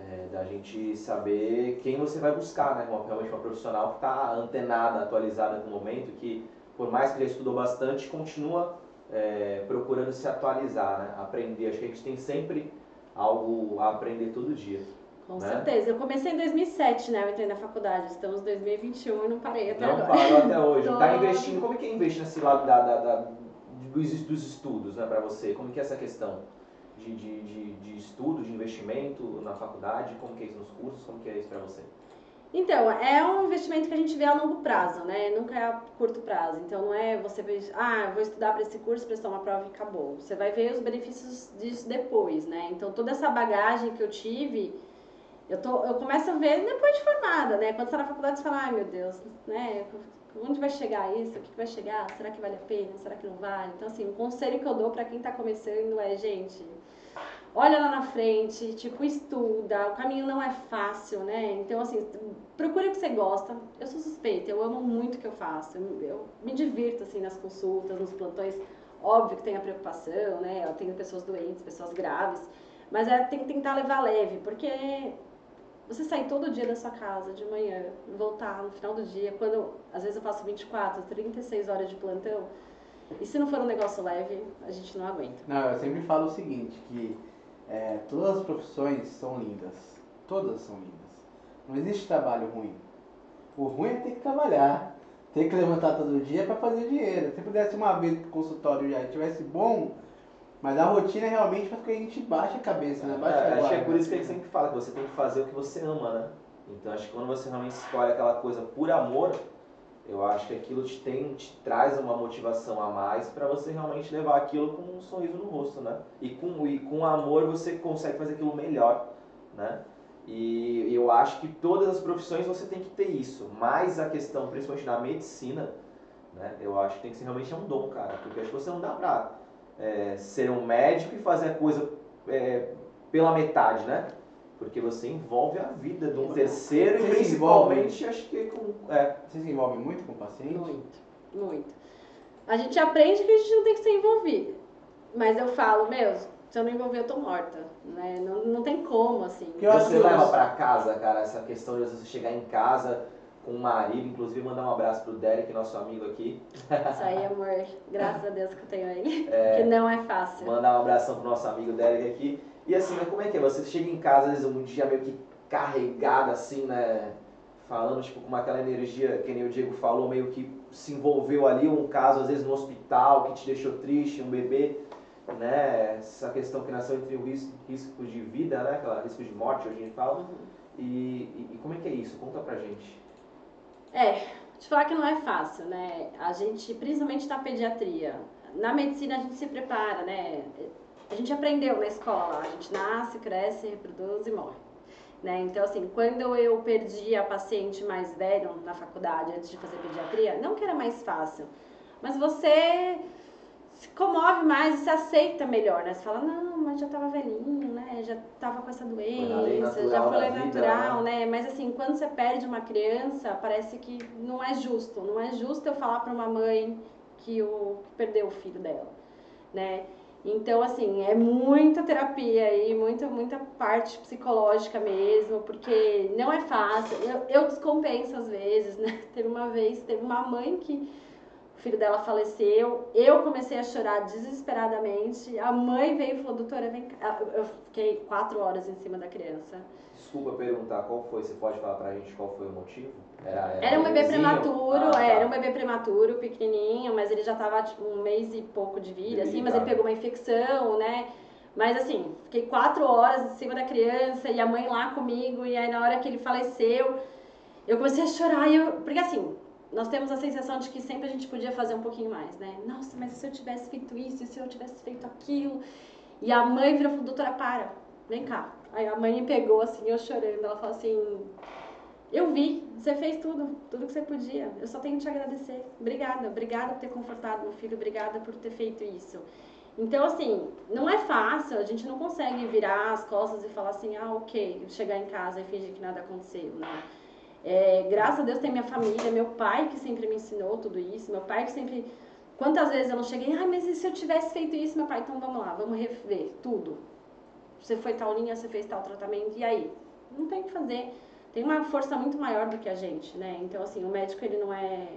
S3: É, da gente saber quem você vai buscar, né? Uma, realmente uma profissional que está antenada, atualizada no momento, que por mais que já estudou bastante, continua é, procurando se atualizar, né? Aprender. Acho que a gente tem sempre algo a aprender todo dia.
S1: Com
S3: Né?
S1: certeza. Eu comecei em 2007, né? Eu entrei na faculdade. Estamos em 2021 e não parei até
S3: Não
S1: agora.
S3: parou até hoje.
S1: Tô-
S3: Está investindo. Como é que é investir nesse lado da, da- da- dos, dos estudos, né, para você? Como que é essa questão de, de, de, de estudo, de investimento na faculdade? Como que é isso nos cursos? Como que é isso para você?
S1: Então, é um investimento que a gente vê a longo prazo, né? Nunca é a curto prazo. Então, não é você ah, vou estudar para esse curso, prestar uma prova e acabou. Você vai ver os benefícios disso depois, né? Então, toda essa bagagem que eu tive, eu, tô, eu começo a ver depois de formada, né? Quando você tá na faculdade, você fala, ai meu Deus, né? Onde vai chegar isso? O que vai chegar? Será que vale a pena? Será que não vale? Então, assim, o conselho que eu dou para quem tá começando é, gente, olha lá na frente, tipo, estuda, o caminho não é fácil, né? Então, assim, procure o que você gosta. Eu sou suspeita, eu amo muito o que eu faço. Eu, eu me divirto, assim, nas consultas, nos plantões. Óbvio que tem a preocupação, né? Eu tenho pessoas doentes, pessoas graves. Mas é, tem que tentar levar leve, porque você sair todo dia da sua casa, de manhã, voltar no final do dia, quando às vezes eu faço 24, 36 horas de plantão, e se não for um negócio leve, a gente não aguenta.
S2: Não, eu sempre falo o seguinte, que todas as profissões são lindas. Todas são lindas. Não existe trabalho ruim. O ruim é ter que trabalhar, ter que levantar todo dia para fazer dinheiro. Se pudesse uma vez que o consultório já estivesse bom, mas a rotina é realmente faz com que a gente baixe a cabeça, né? Baixa
S3: É,
S2: a
S3: acho que é por isso que a gente sempre fala que você tem que fazer o que você ama, né? Então acho que quando você realmente escolhe aquela coisa por amor, eu acho que aquilo te tem, te traz uma motivação a mais para você realmente levar aquilo com um sorriso no rosto, né? E com e com amor você consegue fazer aquilo melhor, né? E eu acho que todas as profissões você tem que ter isso, mas a questão principalmente da medicina, né? Eu acho que tem que ser realmente é um dom, cara, porque acho que você não dá pra é, ser um médico e fazer a coisa é, pela metade, né? Porque você envolve a vida de um terceiro
S2: Você
S3: e
S2: se
S3: principalmente acho que com. É,
S2: Você se envolve muito com o paciente?
S1: Muito, muito. A gente aprende que a gente não tem que ser envolvido. Mas eu falo, meu, se eu não envolver, eu tô morta. Né? Não, não tem como, assim.
S2: Que eu acho
S3: você leva pra casa, cara, essa questão de você chegar em casa com o marido, inclusive mandar um abraço pro Derek, nosso amigo aqui.
S1: Isso aí, amor, graças a Deus que eu tenho ele.
S3: É.
S1: Que não é fácil.
S3: Mandar um abração pro nosso amigo Derek aqui. E assim, né, como é que é? Você chega em casa, às vezes, um dia meio que carregado, assim, né? Falando, tipo, com aquela energia, que nem o Diego falou, meio que se envolveu ali, um caso, às vezes, no hospital, que te deixou triste, um bebê, né? Essa questão que nasceu entre o risco, risco de vida, né? Aquela risco de morte, hoje a gente fala. E, e, e como é que é isso? Conta pra gente.
S1: É, te falar que não é fácil, né? A gente, principalmente na pediatria, na medicina a gente se prepara, né? A gente aprendeu na escola, a gente nasce, cresce, reproduz e morre. Né? Então, assim, quando eu perdi a paciente mais velha na faculdade, antes de fazer pediatria, não que era mais fácil, mas você se comove mais e se aceita melhor, né? Você fala, não, mas já tava velhinho, né? Já tava com essa doença,
S3: natural
S1: já foi lei
S3: vida,
S1: natural, né? Mas assim, quando você perde uma criança, parece que não é justo. Não é justo eu falar para uma mãe que, o, que perdeu o filho dela, né? Então, assim, é muita terapia aí, muita, muita parte psicológica mesmo, porque não é fácil. Eu, eu descompenso às vezes, né? Teve uma vez, teve uma mãe que o filho dela faleceu, eu comecei a chorar desesperadamente. A mãe veio e falou: Doutora, vem cá. Eu fiquei quatro horas em cima da criança.
S3: Desculpa perguntar qual foi, você pode falar pra gente qual foi o motivo? Era,
S1: Era um bebê prematuro,
S3: Ah, tá.
S1: era um bebê prematuro, pequenininho, mas ele já tava tipo um mês e pouco de vida, assim, mas ele pegou uma infecção, né? Mas assim, fiquei quatro horas em cima da criança e a mãe lá comigo, e aí na hora que ele faleceu, eu comecei a chorar, e eu, porque assim, nós temos a sensação de que sempre a gente podia fazer um pouquinho mais, né? Nossa, mas se eu tivesse feito isso, se eu tivesse feito aquilo? E a mãe virou e falou, doutora, para, vem cá. Aí a mãe me pegou assim, eu chorando, ela falou assim, eu vi, você fez tudo, tudo que você podia. Eu só tenho que te agradecer. Obrigada, obrigada por ter confortado meu filho, obrigada por ter feito isso. Então, assim, não é fácil, a gente não consegue virar as costas e falar assim, ah, ok, chegar em casa e fingir que nada aconteceu, né? É, graças a Deus tem minha família, meu pai que sempre me ensinou tudo isso, meu pai que sempre. Quantas vezes eu não cheguei, ah, mas e se eu tivesse feito isso, meu pai, então vamos lá, vamos rever tudo. Você foi tal linha, você fez tal tratamento, e aí? Não tem o que fazer tem uma força muito maior do que a gente, né? Então, assim, o médico, ele não é...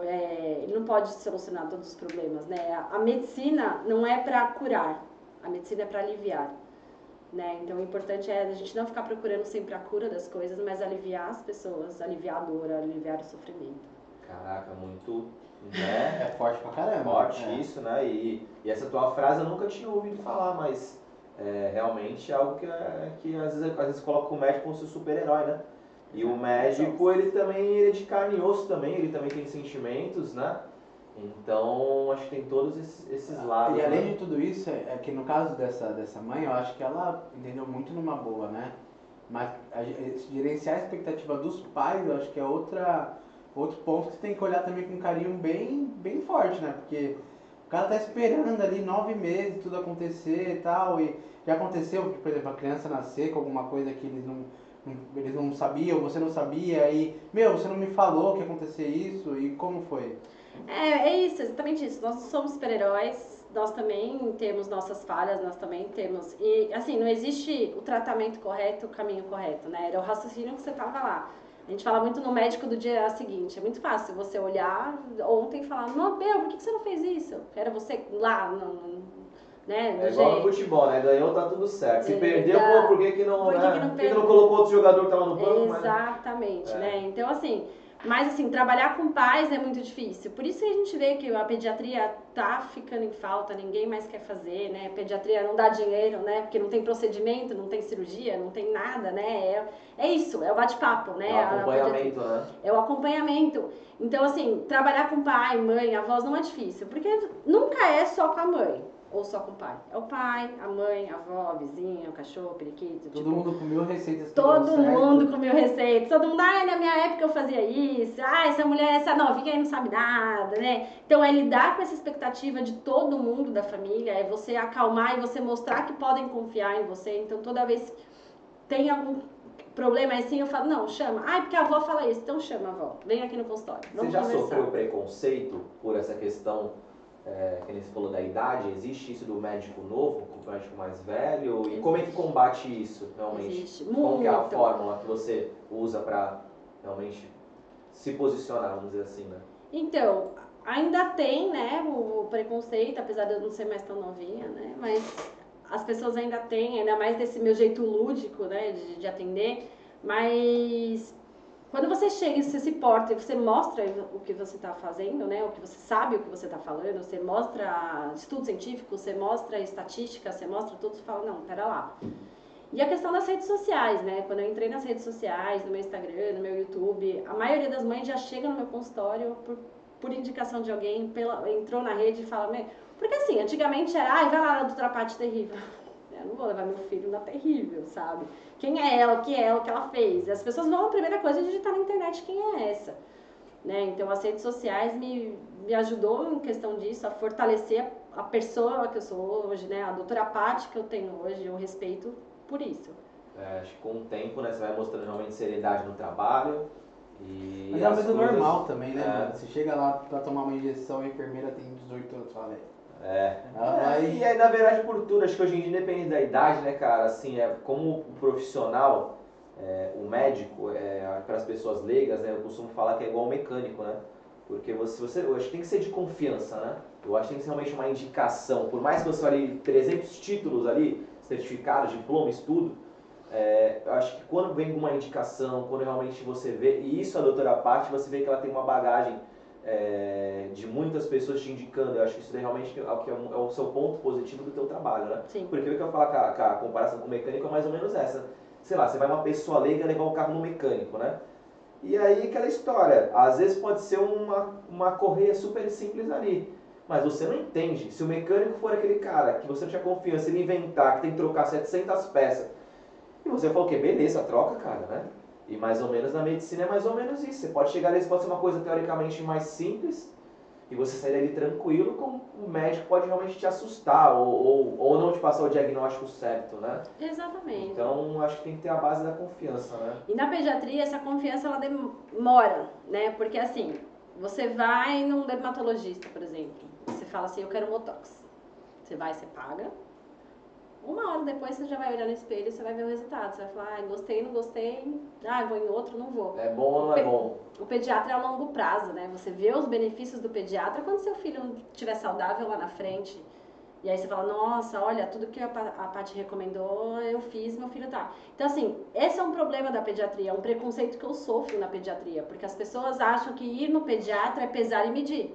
S1: é, ele não pode solucionar todos os problemas, né? A, a medicina não é para curar, a medicina é para aliviar, né? Então, o importante é a gente não ficar procurando sempre a cura das coisas, mas aliviar as pessoas, aliviar a dor, aliviar o sofrimento.
S3: Caraca, muito, né?
S2: É forte pra caramba.
S3: Forte
S2: é.
S3: isso, né? E, e essa tua frase eu nunca tinha ouvido falar, mas é realmente é algo que, é- que às, vezes, às vezes coloca o médico como seu super-herói, né? E o médico, ele também ele é de carne e osso também, ele também tem sentimentos, né? Então, acho que tem todos esses, esses lados.
S2: E além
S3: né?
S2: de tudo isso, é é que no caso dessa, dessa mãe, eu acho que ela entendeu muito numa boa, né? Mas a ge- gerenciar a expectativa dos pais, eu acho que é outra, outro ponto que você tem que olhar também com um carinho bem, bem forte, né? Porque cara tá esperando ali nove meses tudo acontecer e tal, e já aconteceu, por exemplo, a criança nascer com alguma coisa que eles não, eles não sabiam, você não sabia, e, meu, você não me falou que ia acontecer isso, e como foi?
S1: É, é isso, exatamente isso. Nós somos super-heróis, nós também temos nossas falhas, nós também temos. E assim, não existe o tratamento correto, o caminho correto, né? Era o raciocínio que você tava lá. A gente fala muito no médico do dia seguinte. É muito fácil você olhar ontem e falar, não, Bel, por que que você não fez isso? Era você lá no, no- né? do
S3: É igual no
S1: jeito.
S3: futebol, né? Ganhou, tá tudo certo. Se
S1: Exato.
S3: perdeu, pô, por que que não,
S1: Por que
S3: né?
S1: que não
S3: por que que não colocou outro jogador que tava no banco? mas-
S1: Exatamente,
S3: É.
S1: né? Então, assim, mas assim, trabalhar com pais é muito difícil. Por isso que a gente vê que a pediatria tá ficando em falta, ninguém mais quer fazer, né? A pediatria não dá dinheiro, né? Porque não tem procedimento, não tem cirurgia, não tem nada, né? É, é isso, é o bate-papo, né?
S3: É o acompanhamento, né?
S1: é o acompanhamento. Então, assim, trabalhar com pai, mãe, avós não é difícil, porque nunca é só com a mãe ou só com o pai. É o pai, a mãe, a avó, a vizinha, o cachorro, o periquito.
S2: Todo
S1: tipo,
S2: mundo com mil receitas
S1: Todo mundo comeu receitas, todo mundo, ai, na minha época eu fazia isso, ai, essa mulher, essa novinha aí não sabe nada, né? Então é lidar com essa expectativa de todo mundo da família, é você acalmar e você mostrar que podem confiar em você. Então toda vez que tem algum problema assim, eu falo, não, chama. Ai, porque a avó fala isso, então chama a avó, vem aqui no consultório,
S3: Você
S1: vamos
S3: já
S1: conversar.
S3: sofreu preconceito por essa questão, é, que nem você falou da idade? Existe isso do médico novo com o médico mais velho? E como é que combate isso, realmente?
S1: Existe,
S3: Como que é a
S1: muito.
S3: fórmula que você usa pra realmente se posicionar, vamos dizer assim, né?
S1: Então, ainda tem, né, o preconceito, apesar de eu não ser mais tão novinha, né, mas as pessoas ainda têm, ainda mais desse meu jeito lúdico, né, de, de atender, mas quando você chega e você se porta você mostra o que você está fazendo, né, o que você sabe o que você está falando, você mostra estudo científico, você mostra estatística, você mostra tudo, você fala, não, pera lá. E a questão das redes sociais, né? Quando eu entrei nas redes sociais, no meu Instagram, no meu YouTube, a maioria das mães já chega no meu consultório por, por indicação de alguém, pela, entrou na rede e fala, porque assim, antigamente era, ai, vai lá na doutora Paty terrível. Eu não vou levar meu filho na terrível, sabe? Quem é ela, o que é ela, o que ela fez. As pessoas vão, a primeira coisa é digitar na internet quem é essa. Né? Então as redes sociais me, me ajudou em questão disso, a fortalecer a, a pessoa que eu sou hoje, né? A doutora Paty que eu tenho hoje, eu respeito por isso.
S3: É, acho que com o tempo, né, você vai mostrando realmente seriedade no trabalho. E
S2: Mas é uma coisa normal também, né,
S3: É.
S2: mano? Você chega lá pra tomar uma injeção, a enfermeira tem 18 anos, fala, velho.
S3: É.
S2: Ela
S3: É, E aí, na verdade, por tudo, acho que hoje em dia, independente da idade, né, cara, assim, é, como o profissional, é, o médico, é, para as pessoas leigas, né, eu costumo falar que é igual o mecânico, né? Porque você, você, eu acho que tem que ser de confiança, né? Eu acho que tem que ser realmente uma indicação. Por mais que você olhe 300 títulos ali, certificados, diploma, estudo, é, eu acho que quando vem uma indicação, quando realmente você vê, e isso a doutora Paty, você vê que ela tem uma bagagem é, de muitas pessoas te indicando. Eu acho que isso realmente é o, que é é o seu ponto positivo do teu trabalho, né?
S1: Sim.
S3: Porque o que eu falo com a, com a comparação com o mecânico é mais ou menos essa. Sei lá, você vai uma pessoa leiga levar o carro no mecânico, né? E aí aquela história, às vezes pode ser uma, uma correia super simples ali. Mas você não entende. Se o mecânico for aquele cara que você não tinha confiança, ele inventar que tem que trocar 700 peças, e você falou que beleza, troca, cara, né? E mais ou menos na medicina é mais ou menos isso. Você pode chegar ali, pode ser uma coisa teoricamente mais simples, e você sair dali tranquilo, como o médico pode realmente te assustar, ou, ou, ou não te passar o diagnóstico certo, né?
S1: Exatamente.
S3: Então, acho que tem que ter a base da confiança, né?
S1: E na pediatria, essa confiança ela demora, né? Porque assim, você vai num dermatologista, por exemplo, você fala assim, eu quero Botox. Você vai, você paga. Uma hora depois você já vai olhar no espelho e você vai ver o resultado. Você vai falar, ah, gostei, não gostei, ah, vou em outro, não vou.
S3: É bom ou não é bom?
S1: O pediatra é a longo prazo, né? Você vê os benefícios do pediatra quando seu filho estiver saudável lá na frente. E aí você fala, nossa, olha, tudo que a, Pa- a Paty recomendou, eu fiz, meu filho tá. Então, assim, esse é um problema da pediatria, é um preconceito que eu sofro na pediatria, porque as pessoas acham que ir no pediatra é pesar e medir.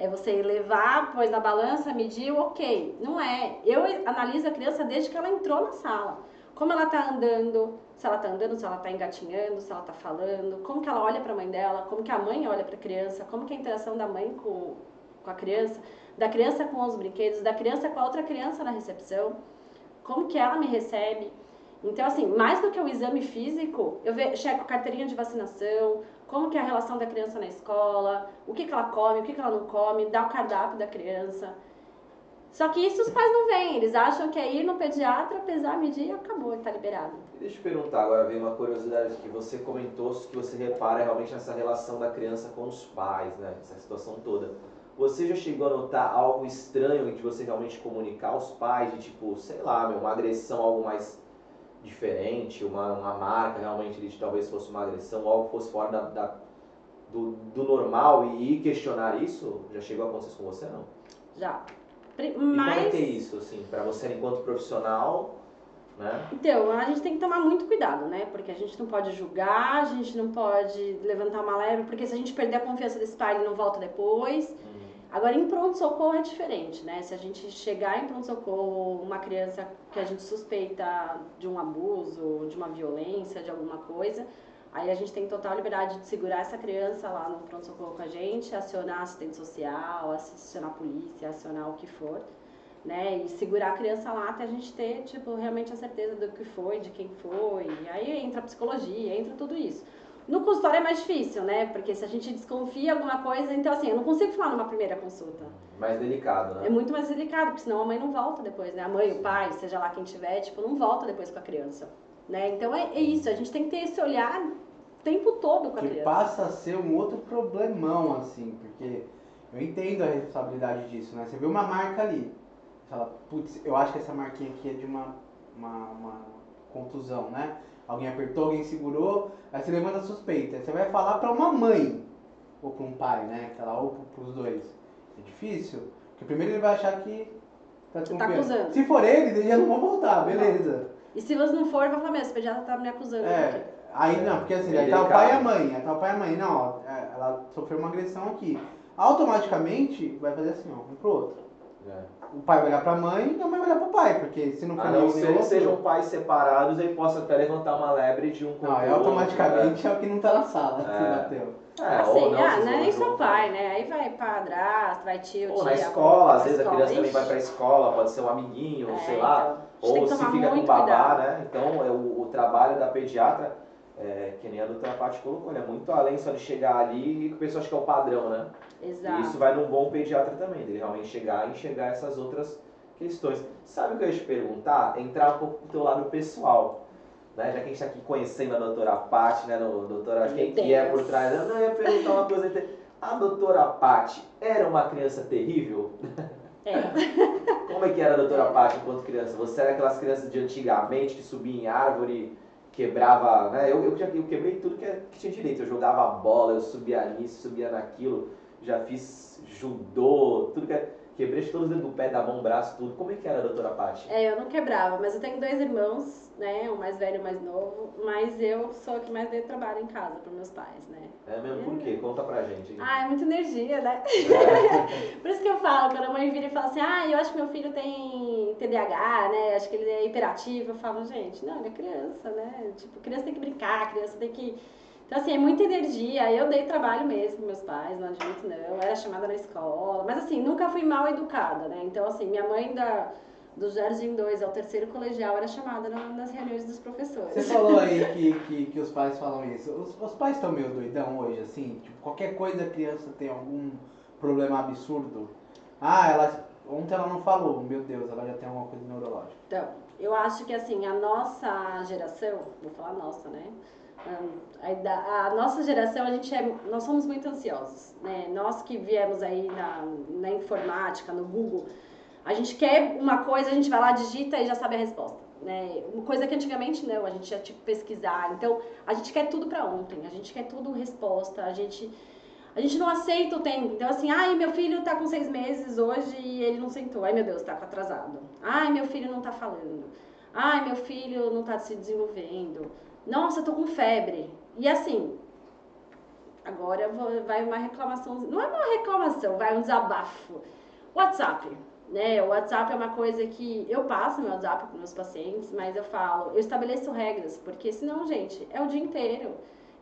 S1: É você levar, pôs na balança, mediu, ok. Não é. Eu analiso a criança desde que ela entrou na sala. Como ela tá andando, se ela tá andando, se ela tá engatinhando, se ela tá falando, como que ela olha para a mãe dela, como que a mãe olha para a criança, como que é a interação da mãe com, com a criança, da criança com os brinquedos, da criança com a outra criança na recepção, como que ela me recebe. Então, assim, mais do que o exame físico, eu checo carteirinha de vacinação, como que é a relação da criança na escola, o que, que ela come, o que, que ela não come, dá o cardápio da criança. Só que isso os pais não veem, eles acham que é ir no pediatra, pesar, medir e acabou, tá liberado.
S3: Deixa eu te perguntar agora, veio uma curiosidade que você comentou, que você repara realmente nessa relação da criança com os pais, né? Essa situação toda. Você já chegou a notar algo estranho de você realmente comunicar aos pais, de tipo, sei lá, uma agressão, algo mais diferente, uma, uma marca realmente de talvez fosse uma agressão, algo que fosse fora da, da- do, do normal e ir questionar isso? Já chegou a acontecer com você, não?
S1: Já. Pri-
S3: E como é
S1: Mas
S3: que é isso, assim, pra você enquanto profissional, né?
S1: Então, a gente tem que tomar muito cuidado, né? Porque a gente não pode julgar, a gente não pode levantar uma lebre, porque se a gente perder a confiança desse pai, ele não volta depois. Agora, em pronto-socorro é diferente, né? Se a gente chegar em pronto-socorro, uma criança que a gente suspeita de um abuso, de uma violência, de alguma coisa, aí a gente tem total liberdade de segurar essa criança lá no pronto-socorro com a gente, acionar assistente social, acionar a polícia, acionar o que for, né? E segurar a criança lá até a gente ter, tipo, realmente a certeza do que foi, de quem foi. E aí entra a psicologia, entra tudo isso. No consultório é mais difícil, né? Porque se a gente desconfia alguma coisa, então assim, eu não consigo falar numa primeira consulta.
S3: Mais delicado, né?
S1: É muito mais delicado, porque senão a mãe não volta depois, né? A mãe, o pai, seja lá quem tiver, tipo, não volta depois com a criança, né? Então é, é isso, a gente tem que ter esse olhar o tempo todo com a
S2: Que
S1: criança.
S2: passa a ser um outro problemão, assim, porque eu entendo a responsabilidade disso, né? Você vê uma marca ali, você fala, putz, eu acho que essa marquinha aqui é de uma, uma, uma contusão, né? Alguém apertou, alguém segurou, aí você levanta a suspeita. Aí você vai falar pra uma mãe, ou pra um pai, né? Que ela, ou pro- pros dois. É difícil, porque primeiro ele vai achar que tá
S1: tá acusando.
S2: Se for ele, eles já não vão voltar, beleza.
S1: E se você não for, vai falar, meu, esse pediatra tá me acusando.
S2: É, aí não, porque assim,
S3: Bem
S2: aí tá o pai e a mãe, aí tá o pai e a mãe, não, ó, é, ela sofreu uma agressão aqui. Automaticamente vai fazer assim, ó, um pro outro.
S3: É.
S2: O pai vai olhar pra mãe e a mãe vai olhar pro pai, porque se não for
S3: A
S2: nenhum
S3: não
S2: outro-
S3: sejam pais separados, aí possa até levantar uma lebre de um
S2: Não, aí
S3: contra o outro,
S2: automaticamente é o que não tá na sala, que
S3: É.
S2: bateu.
S3: É,
S1: assim,
S3: ou não,
S1: ah,
S3: se
S1: não é nem só pai, né? Aí vai padrasto, vai tio,
S3: Ou
S1: tia.
S3: na escola, às vezes a criança também vai pra escola, pode ser um amiguinho,
S1: é,
S3: sei lá.
S1: então, a
S3: Ou se fica com babá,
S1: cuidado.
S3: né? Então é o, o trabalho da pediatra, é, que nem a doutora Paty colocou, ele é muito além só de chegar ali e que o pessoal acha que é o padrão, né?
S1: Exato.
S3: E isso vai num bom pediatra também, dele realmente chegar e enxergar essas outras questões. Sabe o que eu ia te perguntar? Entrar um pouco pro teu lado pessoal. Né? Já que a gente está aqui conhecendo a doutora Paty, né? No, doutora, quem que é por trás. Eu não ia perguntar uma coisa. A doutora Paty era uma criança terrível?
S1: É.
S3: Como é que era a doutora Paty enquanto criança? Você era aquelas crianças de antigamente que subia em árvore, quebrava, né? Eu, eu, já, eu quebrei tudo que, é- que tinha direito. Eu jogava bola, eu subia nisso, subia naquilo. Já fiz judô, tudo que é... Quebrei todos os dedos do pé, da mão, braço, tudo. Como é que era doutora Paty?
S1: É, eu não quebrava, mas eu tenho dois irmãos, né? Um mais velho e um mais novo. Mas eu sou a que mais dei trabalho em casa para meus pais, né?
S3: É mesmo? Por quê? Conta pra gente.
S1: Ah, é muita energia, né? Por isso que eu falo, quando a mãe vira e fala assim, ah, eu acho que meu filho tem TDAH, né? Acho que ele é hiperativo. Eu falo, gente, não, ele é criança, né? Tipo, criança tem que brincar, criança tem que. Então, assim, é muita energia. Eu dei trabalho mesmo pros meus pais, não admito não. Eu era chamada na escola. Mas, assim, nunca fui mal educada, né? Então, assim, minha mãe da, do Jardim 2 ao terceiro colegial era chamada na- nas reuniões dos professores.
S2: Você falou aí que, que, que os pais falam isso. Os, os pais estão meio doidão hoje, assim? Tipo, qualquer coisa a criança tem algum problema absurdo. Ah, ela. Ontem ela não falou, meu Deus, ela já tem alguma coisa neurológica.
S1: Então, eu acho que assim, a nossa geração, vou falar nossa, né? A, nossa geração, a gente é, nós somos muito ansiosos, né? Nós que viemos aí na, na informática, no Google, a gente quer uma coisa, a gente vai lá, digita e já sabe a resposta. Né? Uma coisa que antigamente não, a gente ia tipo pesquisar. Então, a gente quer tudo pra ontem, a gente quer tudo resposta, a gente a gente não aceita o tempo. Então, assim, ai, meu filho tá com seis meses hoje e ele não sentou. Ai, meu Deus, tá atrasado. Ai, meu filho não tá falando. Ai, meu filho não tá se desenvolvendo. Nossa, eu tô com febre. E assim, agora vou- vai uma reclamação. Não é uma reclamação, vai um desabafo. WhatsApp. Né, o WhatsApp é uma coisa que eu passo meu WhatsApp para meus pacientes, mas eu falo, eu estabeleço regras, porque senão, gente, é o dia inteiro,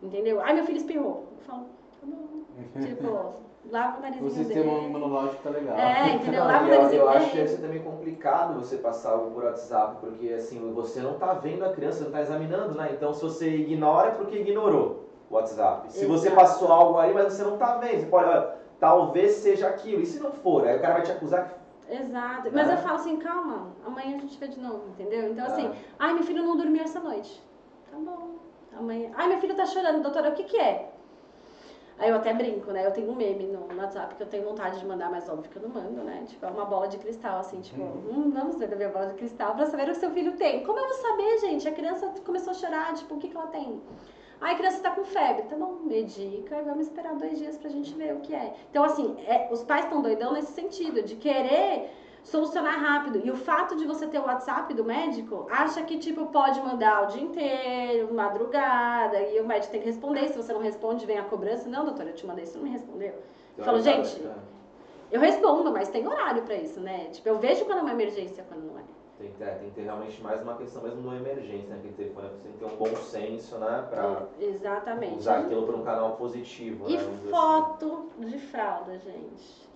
S1: entendeu? Ai, meu filho espirrou. Eu falo, tá bom. Tipo, lava o narizinho
S2: O sistema
S1: dele.
S2: imunológico tá legal.
S1: É, entendeu? Lava o
S3: e eu,
S1: narizinho
S3: eu acho que deve ser também complicado você passar algo por WhatsApp, porque assim, você não tá vendo a criança, não tá examinando, né? Então se você ignora é porque ignorou o WhatsApp. Se você
S1: Exato.
S3: passou algo ali, mas você não tá vendo, você pode, olha, talvez seja aquilo. E se não for, aí o cara vai te acusar que.
S1: Exato. Mas
S3: Né?
S1: eu falo assim, calma, amanhã a gente vê de novo, entendeu? Então,
S3: Ah.
S1: assim, ai, meu filho não dormiu essa noite. Tá bom. Amanhã. Ai, meu filho tá chorando, doutora, o que que é? Aí eu até brinco, né? Eu tenho um meme no WhatsApp que eu tenho vontade de mandar, mas óbvio que eu não mando, né? Tipo, é uma bola de cristal, assim, tipo, hum, vamos ver da minha bola de cristal pra saber o que seu filho tem. Como eu vou saber, gente? A criança começou a chorar, tipo, o que que ela tem? Ai, a criança tá com febre. Tá bom, medica e vamos esperar dois dias pra gente ver o que é. Então, assim, é, os pais estão doidão nesse sentido, de querer solucionar rápido. E o fato de você ter o WhatsApp do médico, acha que, tipo, pode mandar o dia inteiro, madrugada, e o médico tem que responder. Se você não responde, vem a cobrança. Não, doutora, eu te mandei, você não me respondeu. Eu falo, gente, eu respondo, mas tem horário pra isso, né? Tipo, eu vejo quando é uma emergência, quando não é.
S3: Tem que, ter, tem que ter realmente mais uma questão mesmo de uma emergência, né? Que telefone você tem que ter um bom senso, né? Pra
S1: É, Exatamente.
S3: usar aquilo por um canal positivo,
S1: E
S3: né? dizer
S1: foto de fralda, gente.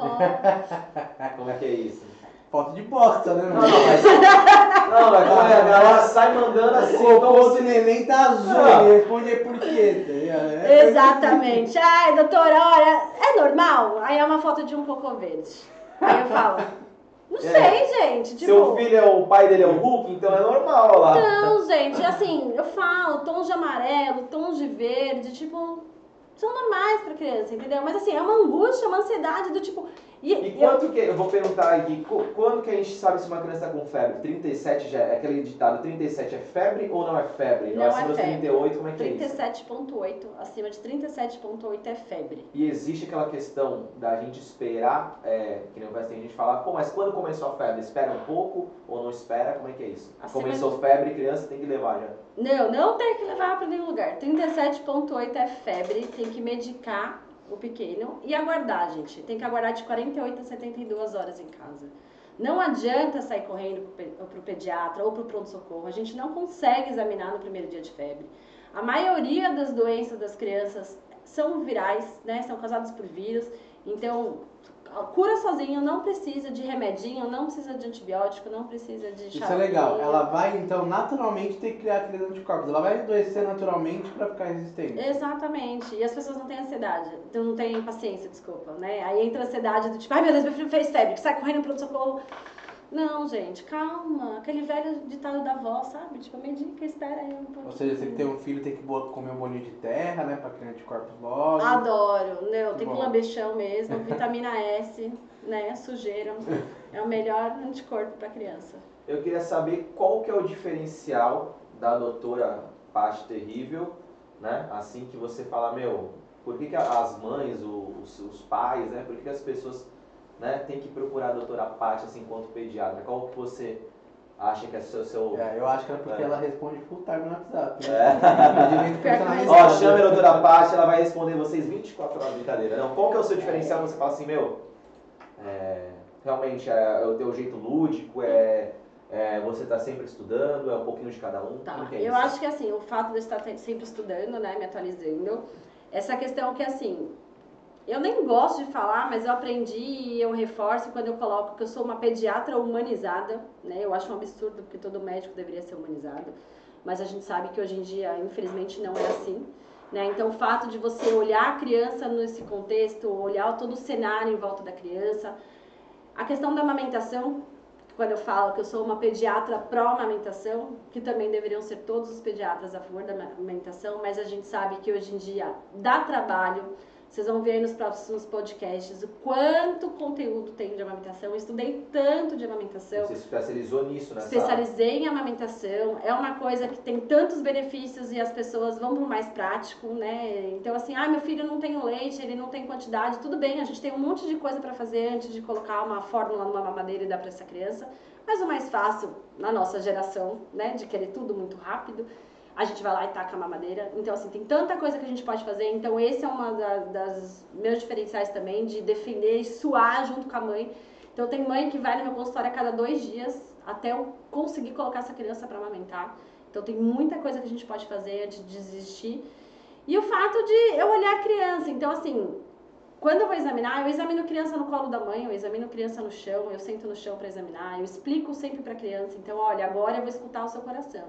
S3: Assim. Como é que é isso?
S2: Foto de bosta, né?
S3: Não, não, mas. Não, mas como é, a galera sai mandando assim,
S2: o
S3: então
S2: cocô
S3: você-
S2: do neném tá azul,
S3: Ah.
S2: ele responde por quê? tá? É-
S1: Exatamente. Ai, doutora, olha, é normal? Aí é uma foto de um cocô verde. Aí eu falo, não
S3: É.
S1: sei, gente. Tipo,
S3: Seu filho é o pai dele é o Hulk, então é normal lá.
S1: Não, gente, assim, eu falo, tons de amarelo, tons de verde, tipo, são normais pra criança, entendeu? Mas assim, é uma angústia, uma ansiedade do tipo. E,
S3: E
S1: eu-
S3: quanto que, eu vou perguntar aqui, qu- quando que a gente sabe se uma criança tá com febre? 37 já é aquele ditado, 37 é febre ou não é febre?
S1: Não
S3: Acima
S1: é
S3: dos
S1: febre.
S3: 38, como é que é isso?
S1: 37,8, acima de 37,8 é febre.
S3: E existe aquela questão da gente esperar, é, que nem o tem gente falar, pô, mas quando começou a febre, espera um pouco ou não espera? Como é que é isso?
S1: Acima
S3: Começou febre, criança tem que levar já.
S1: Não, não tem que levar pra nenhum lugar. 37,8 é febre, tem que medicar o pequeno e aguardar, gente. Tem que aguardar de 48 a 72 horas em casa. Não adianta sair correndo pe- pro pediatra ou pro pronto-socorro. A gente não consegue examinar no primeiro dia de febre. A maioria das doenças das crianças são virais, né? São causadas por vírus. Então, cura sozinho não precisa de remedinho, não precisa de antibiótico, não precisa de
S2: Isso é legal. Ela vai, então, naturalmente ter que criar aqueles anticorpos. Ela vai adoecer naturalmente pra ficar resistente.
S1: Exatamente. E as pessoas não têm ansiedade, então não têm paciência, desculpa, né? Aí entra a ansiedade do tipo, ai meu Deus, meu filho fez febre, que sai correndo pro socorro. Não, gente, calma. Aquele velho ditado da avó, sabe? Tipo, medica, espera aí um pouquinho.
S2: Ou seja, você que tem um filho tem que comer um bolinho de terra, né? Pra criar anticorpos logo.
S1: Adoro. Não, tem que lamber chão mesmo, vitamina S, né? Sujeira. É o melhor anticorpo pra criança.
S3: Eu queria saber qual que é o diferencial da doutora Paty Terrível, né? Assim que você fala, meu, por que, que as mães, os, os pais, né? Por que, que as pessoas né, têm que procurar a doutora Paty assim, enquanto pediatra? Qual que você acha que é o seu... seu...
S2: É, eu acho que é porque
S3: É.
S2: ela responde full time no WhatsApp.
S3: É.
S2: Né? Personalizado.
S3: Ó, chame a doutora Paty, ela vai responder vocês 24 horas de brincadeira. Não, qual que é o seu diferencial? Você fala assim, meu, é, realmente é, é o teu jeito lúdico, é, é você tá sempre estudando, é um pouquinho de cada um?
S1: Tá,
S3: é
S1: eu acho que assim, o fato de eu estar sempre estudando, né, me atualizando, essa questão que assim, eu nem gosto de falar, mas eu aprendi e eu reforço quando eu coloco que eu sou uma pediatra humanizada, né? Eu acho um absurdo porque todo médico deveria ser humanizado, mas a gente sabe que hoje em dia, infelizmente, não é assim. Né? Então, o fato de você olhar a criança nesse contexto, olhar todo o cenário em volta da criança, a questão da amamentação, quando eu falo que eu sou uma pediatra pró-amamentação, que também deveriam ser todos os pediatras a favor da amamentação, mas a gente sabe que hoje em dia dá trabalho. Vocês vão ver nos próximos podcasts o quanto conteúdo tem de amamentação. Eu estudei tanto de amamentação.
S3: Você especializou nisso, né?
S1: Especializei em amamentação, é uma coisa que tem tantos benefícios e as pessoas vão pro mais prático, né? Então, assim, ah, meu filho não tem leite, ele não tem quantidade, tudo bem, a gente tem um monte de coisa para fazer antes de colocar uma fórmula numa mamadeira e dar para essa criança. Mas o mais fácil, na nossa geração, né, de querer tudo muito rápido, a gente vai lá e taca a mamadeira. Então, assim, tem tanta coisa que a gente pode fazer. Então, esse é uma da- das meus diferenciais também, de defender e suar junto com a mãe. Então, tem mãe que vai no meu consultório a cada dois dias até eu conseguir colocar essa criança para amamentar. Então, tem muita coisa que a gente pode fazer antes de desistir. E o fato de eu olhar a criança. Então, assim, quando eu vou examinar, eu examino criança no colo da mãe, eu examino criança no chão, eu sento no chão para examinar, eu explico sempre para a criança. Então, olha, agora eu vou escutar o seu coração.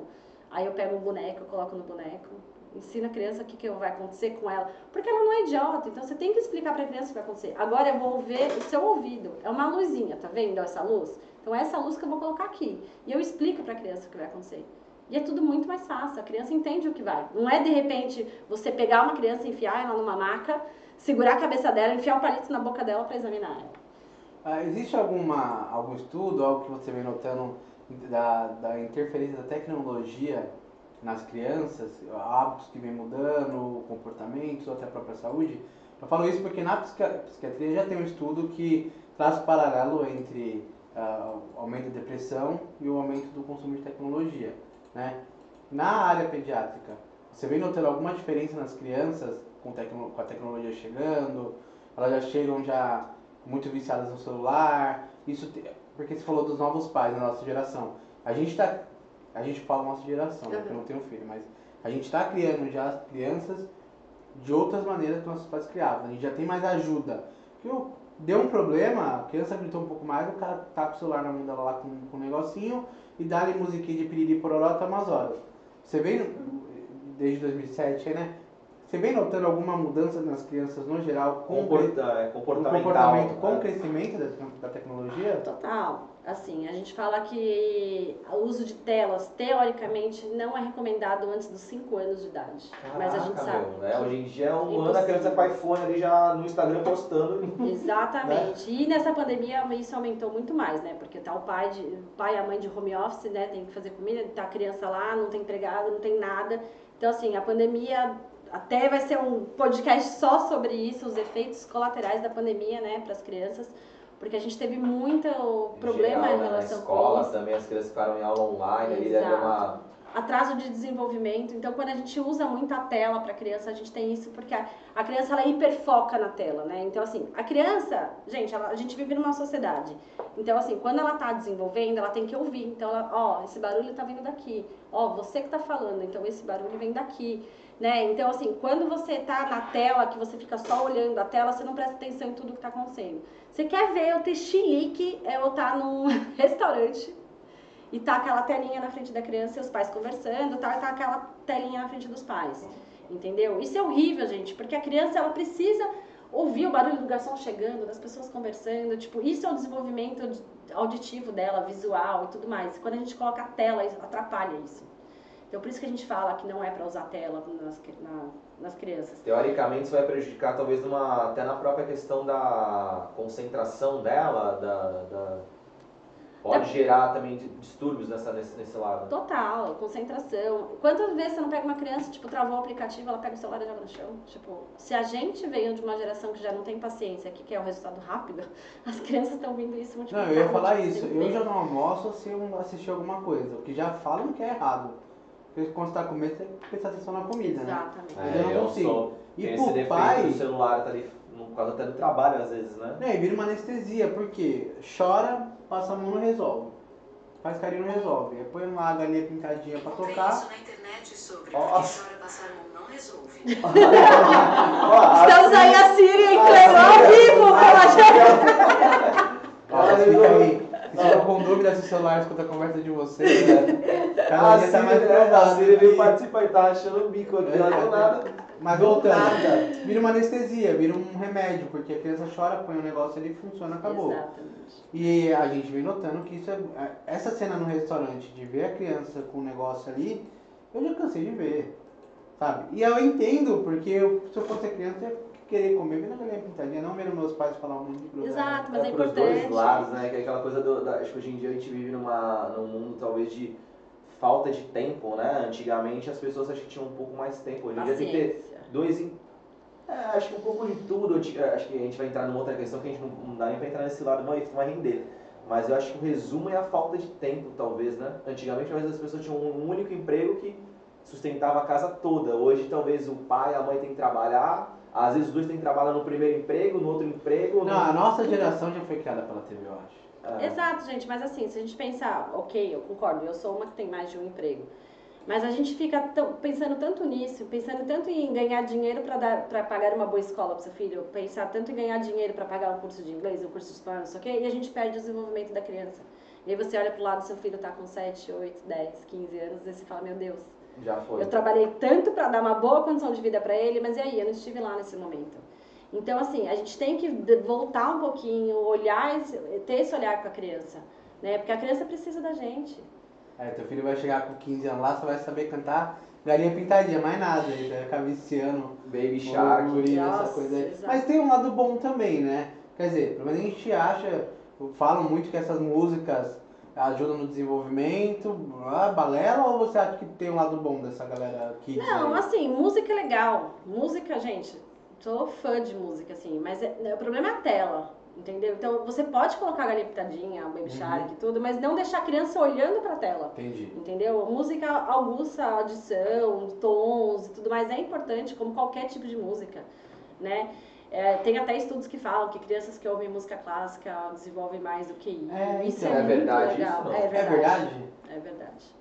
S1: Aí eu pego um boneco, coloco no boneco, ensino a criança o que, que vai acontecer com ela. Porque ela não é idiota, então você tem que explicar para a criança o que vai acontecer. Agora eu vou ver o seu ouvido. É uma luzinha, tá vendo essa luz? Então é essa luz que eu vou colocar aqui. E eu explico para a criança o que vai acontecer. E é tudo muito mais fácil, a criança entende o que vai. Não é de repente você pegar uma criança, enfiar ela numa maca, segurar a cabeça dela, enfiar o palito na boca dela para examinar ela.
S2: Ah, existe alguma, algum estudo, algo que você vem notando da, da interferência da tecnologia nas crianças, hábitos que vem mudando, comportamentos ou até a própria saúde? Eu falo isso porque na psiqui- psiquiatria já tem um estudo que traz paralelo entre ah, o aumento da depressão e o aumento do consumo de tecnologia, né? Na área pediátrica, você vem notando alguma diferença nas crianças com, tecno, com a tecnologia chegando? Elas já chegam já muito viciadas no celular? Isso te- porque você falou dos novos pais na nossa geração. A gente tá, a gente fala nossa geração, né, porque eu não tenho filho, mas a gente está criando já as crianças de outras maneiras que nossos pais criavam. A gente já tem mais ajuda. Que o- deu um problema, a criança gritou um pouco mais, o cara tá com o celular na mão dela lá com, com um negocinho e dá ali musiquinha de piriri pororó tá umas horas. Você vem desde 2007, né? Você vem notando alguma mudança nas crianças no geral com o
S3: Comporta, é,
S2: o
S3: comportamental.
S2: comportamento com o
S3: né?
S2: crescimento da, da tecnologia?
S1: Total. Assim, a gente fala que o uso de telas, teoricamente, não é recomendado antes dos 5 anos de idade. Mas a gente
S3: Caraca,
S1: sabe.
S3: meu, né? Hoje em dia é um
S1: Impossível.
S3: ano a criança com iPhone ali já no Instagram postando.
S1: Exatamente. E nessa pandemia isso aumentou muito mais, né? Porque tá o pai, de, o pai e a mãe de home office, né? Tem que fazer comida, tá a criança lá, não tem empregado, não tem nada. Então, assim, a pandemia até vai ser um podcast só sobre isso, os efeitos colaterais da pandemia, né, para as crianças. Porque a gente teve muito problema
S3: geral,
S1: em
S3: né?
S1: relação
S3: Na
S1: com
S3: escola
S1: isso.
S3: também as crianças ficaram em aula online, ali
S1: Exato.
S3: uma.
S1: atraso de desenvolvimento. Então, quando a gente usa muito a tela para a criança, a gente tem isso porque a, a criança ela hiperfoca na tela, né? Então, assim, a criança, gente, ela- a gente vive numa sociedade. Então, assim, quando ela tá desenvolvendo, ela tem que ouvir. Então, ela, ó, esse barulho tá vindo daqui. Ó, você que tá falando, então esse barulho vem daqui. Né? Então, assim, quando você tá na tela, que você fica só olhando a tela, você não presta atenção em tudo que tá acontecendo. Você quer ver eu ter chilique, é eu estar num restaurante e tá aquela telinha na frente da criança e os pais conversando, tá, tá aquela telinha na frente dos pais. Entendeu? Isso é horrível, gente, porque a criança ela precisa ouvir o barulho do garçom chegando, das pessoas conversando, tipo, isso é o desenvolvimento audi- auditivo dela, visual e tudo mais. Quando a gente coloca a tela, atrapalha isso. Então, por isso que a gente fala que não é para usar tela nas, na- nas crianças.
S3: Teoricamente isso vai prejudicar talvez numa, até na própria questão da concentração dela, da, da- pode
S1: Da-
S3: gerar também di- distúrbios nessa, nesse, nesse lado.
S1: Total, concentração. Quantas vezes você não pega uma criança, tipo, travou o aplicativo, ela pega o celular e joga no chão? Tipo, se a gente veio de uma geração que já não tem paciência, que quer o resultado rápido, as crianças estão vindo isso muito
S2: Não, eu ia falar isso. Eu já não almoço se eu assistir alguma coisa. O que já falam que é errado. Porque quando você tá comendo, você tem que prestar atenção na comida, né?
S1: Exatamente.
S2: Eu não consigo.
S3: sou-
S2: E pro pai-
S3: do celular, tá ali, no caso até do trabalho às vezes, né?
S2: E vira uma anestesia, porque chora, passa a mão não resolve. Faz carinho não resolve. Aí põe uma galinha pintadinha pra
S4: Comprei
S2: tocar.
S4: isso na internet sobre porque chora passar a mão não resolve.
S1: Estamos aí a Siri entrando ao vivo com a gente.
S2: Ó,
S3: Ela
S2: ficou com dúvida se o celular escuta a conversa de vocês, né? Cada
S3: A
S2: dia tá mais
S3: Siri, né? a
S2: provado.
S3: Siri veio participar e tá achando o bico aqui, ela
S2: É,
S3: do nada.
S2: Mas
S3: Do
S2: voltando,
S3: nada.
S2: vira uma anestesia, vira um remédio, porque a criança chora, põe um negócio ali, funciona, acabou.
S1: Exatamente.
S2: E a gente vem notando que isso é. Essa cena no restaurante de ver a criança com o negócio ali, eu já cansei de ver. Sabe? E eu entendo, porque eu, se eu fosse criança, eu ia querer comer vendo a galinha pintadinha, não vendo meus pais falar um monte de groselha.
S1: Exato, mas é,
S3: é
S1: importante.
S3: dois lados, né? Que é aquela coisa do. Da, acho que hoje em dia a gente vive numa, num mundo talvez de falta de tempo, né? Antigamente as pessoas acho que tinham um pouco mais tempo. Hoje em dia tem que ter dois. em- É, acho que um pouco de tudo. Anti- Acho que a gente vai entrar numa outra questão que a gente não, não dá nem pra entrar nesse lado, vai, vai render. Mas eu acho que o resumo é a falta de tempo, talvez, né? Antigamente, talvez as pessoas tinham um único emprego que sustentava a casa toda. Hoje, talvez o pai e a mãe têm que trabalhar. Às vezes os dois têm que trabalhar no primeiro emprego, no outro emprego.
S2: Não, a
S3: no...
S2: nossa geração já foi criada pela TV, eu acho.
S3: É.
S1: Exato, gente, mas assim, se a gente pensar, ok, eu concordo, eu sou uma que tem mais de um emprego. Mas a gente fica tão- pensando tanto nisso, pensando tanto em ganhar dinheiro para pagar uma boa escola para seu filho, pensar tanto em ganhar dinheiro para pagar um curso de inglês, um curso de espanhol, não sei o quê, e a gente perde o desenvolvimento da criança. E aí você olha pro lado, seu filho tá com 7, 8, 10, 15 anos, e você fala, meu Deus,
S3: Já foi.
S1: eu trabalhei tanto para dar uma boa condição de vida para ele, mas e aí? Eu não estive lá nesse momento. Então, assim, a gente tem que voltar um pouquinho, olhar, esse- ter esse olhar com a criança, né? Porque a criança precisa da gente.
S2: Aí teu filho vai chegar com 15 anos lá, só vai saber cantar galinha pintadinha, mais nada. Ele vai ficar viciando
S3: Baby Shark.
S2: Guri, essa
S1: Nossa,
S2: coisa aí.
S1: exato.
S2: Mas tem um lado bom também, né? Quer dizer, pelo menos a gente acha, falam muito que essas músicas ajudam no desenvolvimento, ah, balela, ou você acha que tem um lado bom dessa galera aqui?
S1: Não, assim, música é legal. Música, gente, sou fã de música, assim, mas é- o problema é a tela. Entendeu? Então você pode colocar a galinha pitadinha, o baby
S2: Uhum.
S1: shark e tudo, mas não deixar a criança olhando pra tela.
S2: Entendi.
S1: Entendeu? Música aguça a audição, tons e tudo mais é importante, como qualquer tipo de música, né? É, tem até estudos que falam que crianças que ouvem música clássica desenvolvem mais do que isso.
S2: É,
S1: isso
S2: então,
S1: é,
S3: é
S1: muito
S3: verdade
S1: legal.
S3: isso?
S1: É
S2: É
S1: verdade.
S2: verdade?
S1: É verdade.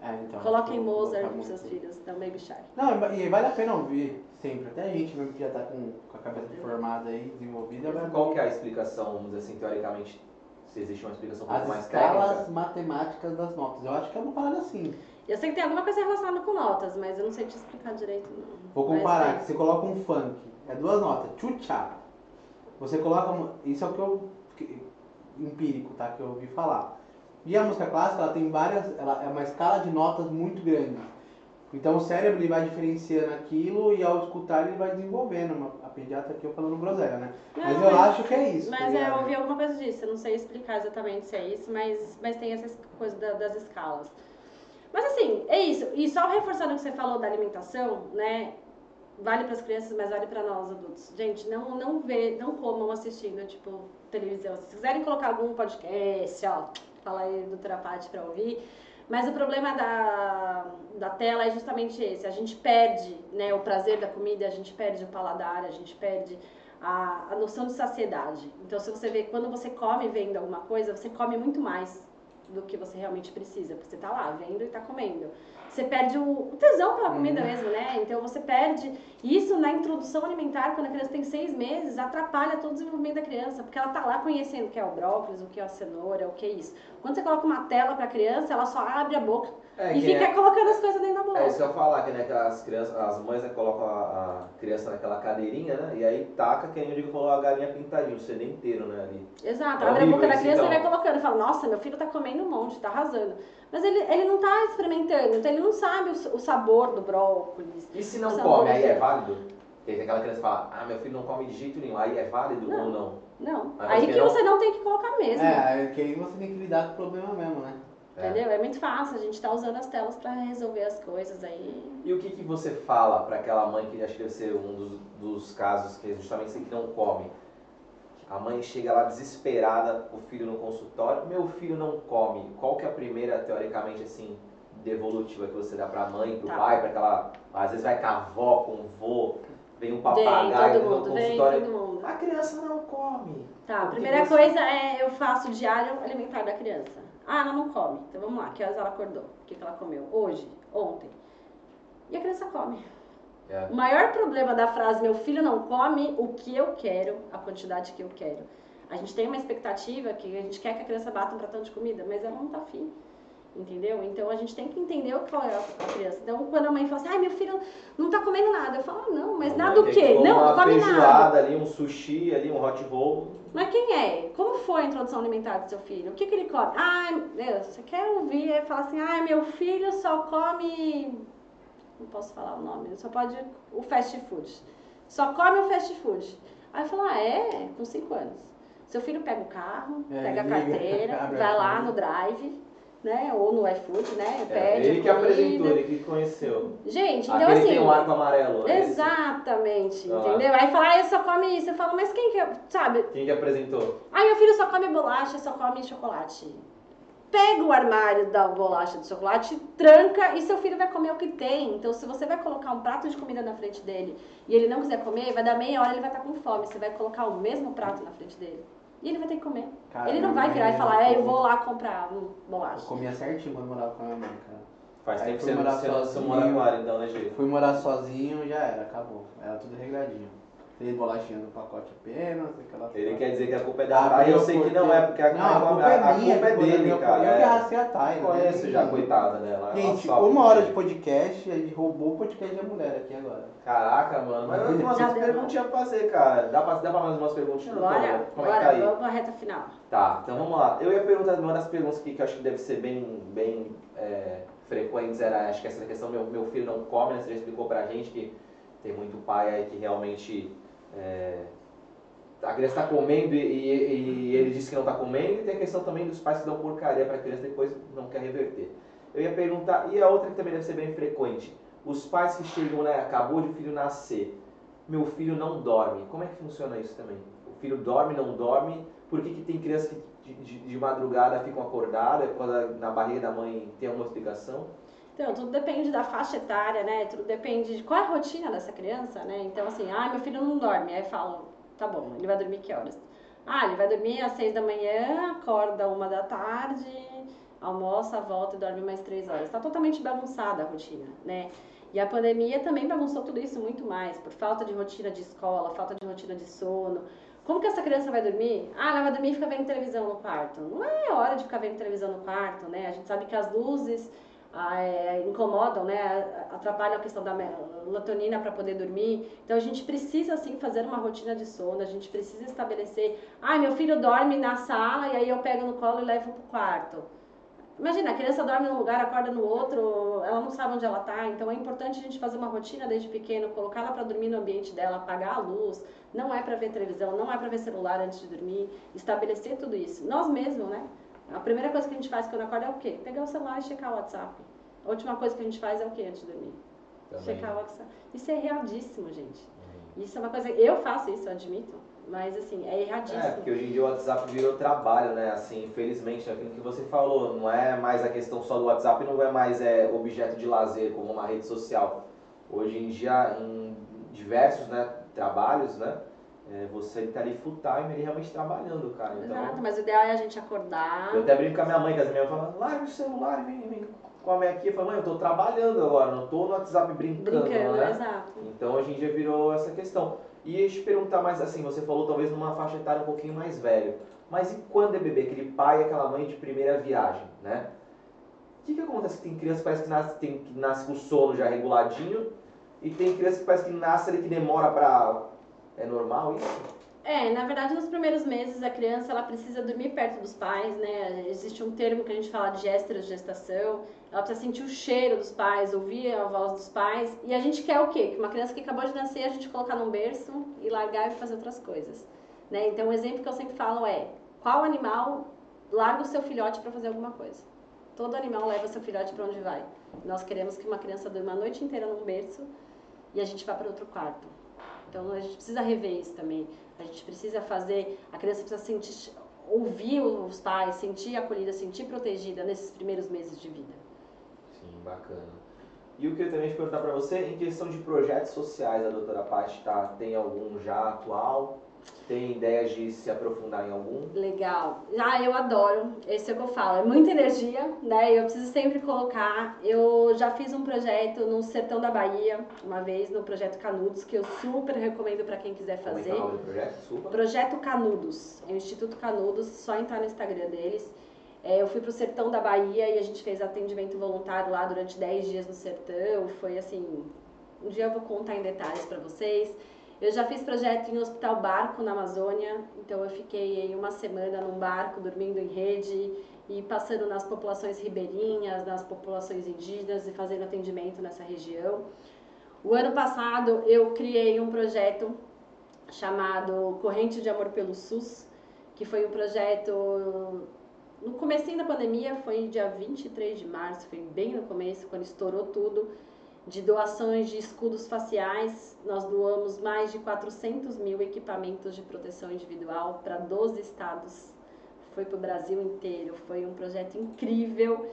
S2: É, então.
S1: Coloquem Mozart pros seus filhos, não Baby Shark.
S2: Não, e vale a pena ouvir sempre. Até a gente mesmo que já tá com, com a cabeça formada aí, desenvolvida, vai
S3: Qual que é a explicação, vamos dizer assim, teoricamente, se existe uma explicação um pouco
S2: As
S3: mais
S2: escalas
S3: técnica?
S2: matemáticas das notas. Eu acho que é uma parada assim.
S1: Eu sei que tem alguma coisa relacionada com notas, mas eu não sei te explicar direito. Não.
S2: Vou
S1: Mas
S2: comparar,
S1: tem.
S2: que você coloca um funk, é duas notas, tchutchá. Você coloca, uma- isso é o que eu, empírico, tá, que eu ouvi falar. E a música clássica, ela tem várias, ela é uma escala de notas muito grande. Então o cérebro ele vai diferenciando aquilo e ao escutar ele vai desenvolvendo. Uma- a pediatra aqui eu falando groselha, né? Mas
S1: Não,
S2: eu acho que é isso.
S1: Mas
S2: tá
S1: é, eu ouvi alguma coisa disso, eu não sei explicar exatamente se é isso, mas, mas tem essas coisas da- das escalas. Mas assim, é isso. E só reforçando o que você falou da alimentação, né? Vale para as crianças, mas vale para nós adultos. Gente, não, não vê, não comam assistindo, tipo, televisão. Se quiserem colocar algum podcast, ó, fala aí do Terapate para ouvir. Mas o problema da, da tela é justamente esse. A gente perde né, o prazer da comida, a gente perde o paladar, a gente perde a, a noção de saciedade. Então, se você vê, quando você come vendo alguma coisa, você come muito mais do que você realmente precisa, porque você tá lá vendo e tá comendo. Você perde o, tesão pela comida
S2: Uhum.
S1: mesmo, né? Então você perde. Isso na introdução alimentar, quando a criança tem seis meses, atrapalha todo o desenvolvimento da criança, porque ela tá lá conhecendo o que é o brócolis, o que é a cenoura, o que é isso. Quando você coloca uma tela pra criança, ela só abre a boca
S3: É,
S1: e fica
S3: é-
S1: colocando as coisas dentro da boca.
S3: É isso que eu ia falar, que, né, que as crianças, as mães né, colocam a, a criança naquela cadeirinha, né? E aí taca, que eu digo, falou a galinha pintadinha, o CD inteiro, né, ali.
S1: Exato,
S3: É
S1: abre a boca da criança
S3: então.
S1: e vai colocando. Fala, nossa, meu filho tá comendo um monte, tá arrasando. Mas ele, ele não tá experimentando, então ele não sabe o, o sabor do brócolis.
S3: E se não come, aí é válido? Tem aquela criança que fala, ah, meu filho não come de jeito nenhum, aí é válido
S1: Não.
S3: ou não?
S1: Não.
S3: Mas
S1: Aí
S3: você
S1: que
S3: não-
S1: você não tem que colocar mesmo.
S2: É, é que aí você tem que lidar com o problema mesmo, né?
S3: É.
S1: Entendeu? É muito fácil, a gente tá usando as telas pra resolver as coisas aí.
S3: E o que, que você fala para aquela mãe que acho que deve ser um dos, dos casos que é justamente assim que não come? A mãe chega lá desesperada, o filho no consultório, meu filho não come. Qual que é a primeira, teoricamente, assim, devolutiva que você dá pra mãe, pro
S1: Tá.
S3: pai, para aquela. Às vezes vai com a avó, com o vô, vem um
S1: Vem
S3: papagaio
S1: todo
S3: no
S1: mundo, vem
S3: consultório.
S1: mundo.
S3: A criança não come.
S1: Tá, a primeira
S3: você-
S1: coisa é eu faço o diário alimentar da criança. Ah, ela não come. Então vamos lá, que horas ela acordou? O que, que ela comeu? Hoje? Ontem? E a criança come.
S3: É.
S1: O maior problema da frase meu filho não come o que eu quero, a quantidade que eu quero. A gente tem uma expectativa que a gente quer que a criança bata um pratão de comida, mas ela não tá afim. Entendeu? Então a gente tem que entender qual é a criança. Então quando a mãe fala assim, ai meu filho não tá comendo nada, eu falo, ah, não, mas nada
S3: mãe
S1: o
S3: tem que
S1: quê? Não,
S3: uma
S1: come nada.
S3: ali, um sushi ali, um hot roll.
S1: Mas quem é? Como foi a introdução alimentar do seu filho? O que, que ele come? Ai, meu, você quer ouvir? É falar assim, ai, meu filho só come. Não posso falar o nome, só pode o fast food. Só come o fast food. Aí eu falo, ah, é? Com 5 anos. Seu filho pega o carro,
S2: É,
S1: pega a
S2: liga,
S1: carteira,
S2: abre
S1: vai lá no drive, né? Ou no iFood, né?
S3: É,
S1: Pede
S3: ele que apresentou, ele que conheceu.
S1: Gente, então
S3: Aquele
S1: assim.
S3: tem um arco amarelo. é esse?
S1: Exatamente,
S3: Ah.
S1: entendeu? Aí fala, ah, eu só come isso. Eu falo, mas quem que. é? Sabe,
S3: Quem que apresentou?
S1: ah, meu filho só come bolacha, só come chocolate. Pega o armário da bolacha de chocolate, tranca e seu filho vai comer o que tem. Então, se você vai colocar um prato de comida na frente dele e ele não quiser comer, vai dar meia hora ele vai estar com fome. Você vai colocar o mesmo prato na frente dele e ele vai ter que comer.
S2: Cara,
S1: ele não vai virar e falar, é, eu vou lá comprar um
S2: Eu
S1: bolacha.
S2: comia certinho quando morava com a minha mãe, cara.
S3: Faz
S2: Aí
S3: tempo que você
S2: morar
S3: você não, você
S2: sozinho.
S3: mora com ela, então, né, Gê?
S2: Fui morar sozinho, já era, acabou. Era tudo regradinho. Três bolachinhas no pacote apenas, aquela
S3: Ele
S2: coisa.
S3: quer dizer que a culpa é da
S2: Abriu
S3: Thay, eu sei que não é, porque a,
S2: Não,
S3: a,
S2: a culpa é minha,
S3: culpa é dele, cara.
S2: Eu que
S3: é.
S2: arrastei a Thay.
S3: Eu
S2: né?
S3: conheço já, coitada dela. ela
S2: Gente, uma hora de podcast, a gente roubou o podcast da mulher aqui agora.
S3: Caraca, mano. Mas eu tenho umas perguntinhas pra fazer, cara. Dá pra, dá pra mais umas perguntinhas?
S1: Bora,
S3: Como é que tá
S1: bora,
S3: aí?
S1: vamos pra reta final.
S3: Tá, então vamos lá. Eu ia perguntar uma das perguntas aqui que eu acho que deve ser bem, bem é, frequentes, era acho que essa questão, meu, meu filho não come, né? Você já explicou pra gente que tem muito pai aí que realmente é, a criança tá comendo e, e- e ele diz que não tá comendo, e tem a questão também dos pais que dão porcaria pra criança e depois não quer reverter. Eu ia perguntar, e a outra que também deve ser bem frequente, os pais que chegam, né, acabou de o filho nascer, meu filho não dorme, como é que funciona isso também? filho dorme, não dorme? Por que, que tem crianças que de, de, de madrugada ficam acordadas, na barriga da mãe tem alguma explicação?
S1: Então, tudo depende da faixa etária, né? Tudo depende de qual é a rotina dessa criança, né? Então, assim, ah, meu filho não dorme. Aí falam, tá bom, ele vai dormir que horas? Ah, ele vai dormir às seis da manhã, acorda uma da tarde, almoça, volta e dorme mais três horas. Está totalmente bagunçada a rotina, né? E a pandemia também bagunçou tudo isso muito mais, por falta de rotina de escola, falta de rotina de sono. Como que essa criança vai dormir? Ah, ela vai dormir e fica vendo televisão no quarto. Não é hora de ficar vendo televisão no quarto, né? A gente sabe que as luzes é, incomodam, né? Atrapalham a questão da melatonina para poder dormir. Então a gente precisa sim fazer uma rotina de sono, a gente precisa estabelecer. Ah, meu filho dorme na sala e aí eu pego no colo e levo pro quarto. Imagina, a criança dorme num lugar, acorda no outro, ela não sabe onde ela está, então é importante a gente fazer uma rotina desde pequeno, colocar ela para dormir no ambiente dela, apagar a luz, não é para ver televisão, não é para ver celular antes de dormir, estabelecer tudo isso. Nós mesmos, né? A primeira coisa que a gente faz quando acorda é o quê? Pegar o celular e checar o WhatsApp. A última coisa que a gente faz é o quê antes de dormir?
S3: Também.
S1: Checar o WhatsApp. Isso é erradíssimo, gente. Isso é uma coisa. Eu faço isso, eu admito. Mas assim, é erradíssimo.
S3: É, porque hoje em dia o WhatsApp virou trabalho, né? Assim, infelizmente, aquilo que você falou, não é mais a questão só do WhatsApp, não é mais é, objeto de lazer como uma rede social. Hoje em dia, em diversos né, trabalhos, né? É, você tá ali full time ali realmente trabalhando, cara. Então,
S1: Exato, mas o ideal é a gente acordar.
S3: eu até brinco com a minha mãe, que as minhas falam, larga o celular vem, vem come aqui. Eu falo, mãe, eu tô trabalhando agora, não tô no WhatsApp brincando,
S1: Brincando,
S3: né?
S1: exato.
S3: Então hoje em dia virou essa questão. E ia te perguntar mais assim, você falou talvez numa faixa etária um pouquinho mais velho. Mas e quando é bebê, aquele pai e aquela mãe de primeira viagem, né? O que, que acontece? Tem criança que parece que nasce, tem, que nasce com o sono já reguladinho e tem criança que parece que nasce ali que demora pra... É normal isso?
S1: É, na verdade, nos primeiros meses a criança ela precisa dormir perto dos pais, né? Existe um termo que a gente fala de gestação. Ela precisa sentir o cheiro dos pais, ouvir a voz dos pais. E a gente quer o quê? Que uma criança que acabou de nascer a gente colocar num berço e largar e fazer outras coisas, né? Então, um exemplo que eu sempre falo é: qual animal larga o seu filhote para fazer alguma coisa? Todo animal leva seu filhote para onde vai. Nós queremos que uma criança durma a noite inteira num berço e a gente vá para outro quarto. Então a gente precisa rever isso também. A gente precisa fazer, a criança precisa sentir, ouvir os pais, sentir acolhida, sentir protegida nesses primeiros meses de vida.
S3: Sim, bacana. E eu queria também te perguntar para você, em questão de projetos sociais, a doutora Paty tá, tem algum já atual? Tem ideias de se aprofundar em algum?
S1: Legal. Ah, eu adoro. Esse é o que eu falo. É muita energia, né? Eu preciso sempre colocar. Eu já fiz um projeto no Sertão da Bahia, uma vez, no Projeto Canudos, que eu super recomendo para quem quiser
S3: Como é
S1: fazer.
S3: é o projeto? Desculpa.
S1: Projeto Canudos, é o Instituto Canudos, só entrar no Instagram deles. É, eu fui pro sertão da Bahia e a gente fez atendimento voluntário lá durante 10 dias no sertão. Foi assim, um dia eu vou contar em detalhes para vocês. Eu já fiz projeto em Hospital Barco na Amazônia, então eu fiquei aí uma semana num barco dormindo em rede e passando nas populações ribeirinhas, nas populações indígenas e fazendo atendimento nessa região. O ano passado eu criei um projeto chamado Corrente de Amor pelo SUS, que foi um projeto no comecinho da pandemia, foi dia 23 de março, foi bem no começo, quando estourou tudo, de doações de escudos faciais. Nós doamos mais de 400 mil equipamentos de proteção individual para 12 estados. Foi para o Brasil inteiro, foi um projeto incrível.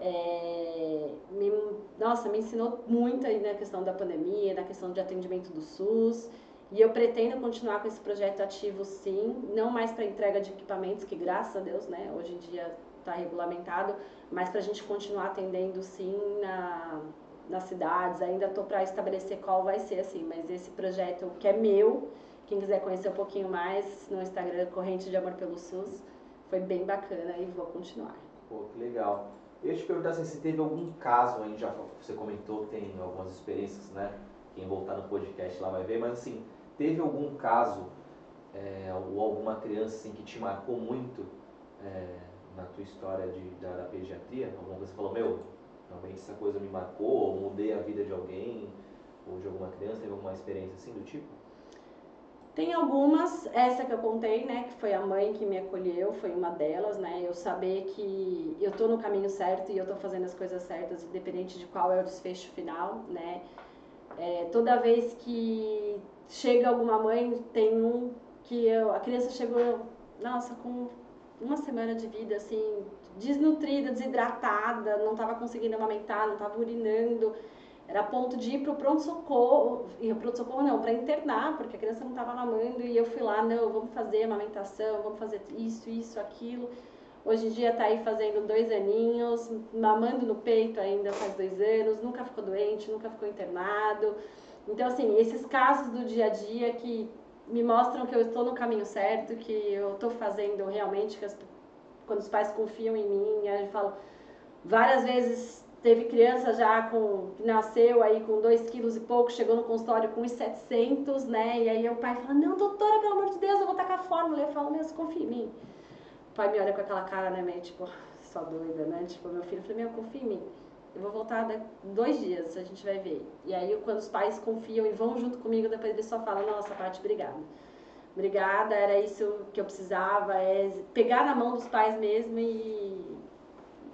S1: É, me, nossa, me ensinou muito aí na questão da pandemia, na questão de atendimento do SUS. E eu pretendo continuar com esse projeto ativo sim, não mais para entrega de equipamentos, que graças a Deus, né, hoje em dia está regulamentado, mas para a gente continuar atendendo sim na, nas cidades. Ainda estou para estabelecer qual vai ser assim, mas esse projeto que é meu, quem quiser conhecer um pouquinho mais no Instagram Corrente de Amor pelo SUS, foi bem bacana e vou continuar.
S3: Pô, que legal. Eu te perguntar assim, se teve algum caso, aí já você comentou que tem algumas experiências, né? Quem voltar no podcast lá vai ver, mas assim, teve algum caso é, ou alguma criança assim, que te marcou muito é, na tua história de, da, da pediatria? Alguma coisa que você falou, meu, realmente essa coisa me marcou, ou mudei a vida de alguém, ou de alguma criança, teve alguma experiência assim do tipo?
S1: Tem algumas, essa que eu contei, né, que foi a mãe que me acolheu, foi uma delas, né, eu saber que eu tô no caminho certo e eu tô fazendo as coisas certas, independente de qual é o desfecho final, né, é, toda vez que chega alguma mãe, tem um que eu, a criança chegou, nossa, com uma semana de vida, assim, desnutrida, desidratada, não estava conseguindo amamentar, não estava urinando. Era ponto de ir para o pronto-socorro, e o pronto-socorro não, para internar, porque a criança não estava mamando, e eu fui lá, não, vamos fazer amamentação, vamos fazer isso, isso, aquilo. Hoje em dia está aí fazendo dois aninhos, mamando no peito ainda faz dois anos, nunca ficou doente, nunca ficou internado. Então, assim, esses casos do dia a dia que me mostram que eu estou no caminho certo, que eu estou fazendo realmente, que as, quando os pais confiam em mim, a gente fala, várias vezes teve criança já com, que nasceu aí com 2 quilos e pouco, chegou no consultório com uns 700, né, e aí o pai fala, não, doutora, pelo amor de Deus, eu vou tacar a fórmula, eu falo, mesmo, confia em mim. O pai me olha com aquela cara, né, meio tipo, só doida, né, tipo, meu filho, eu falei, meu, confia em mim. Eu vou voltar daqui dois dias, a gente vai ver. E aí, quando os pais confiam e vão junto comigo, depois eles só falam, nossa, parte, obrigada. Obrigada, era isso que eu precisava, é pegar na mão dos pais mesmo e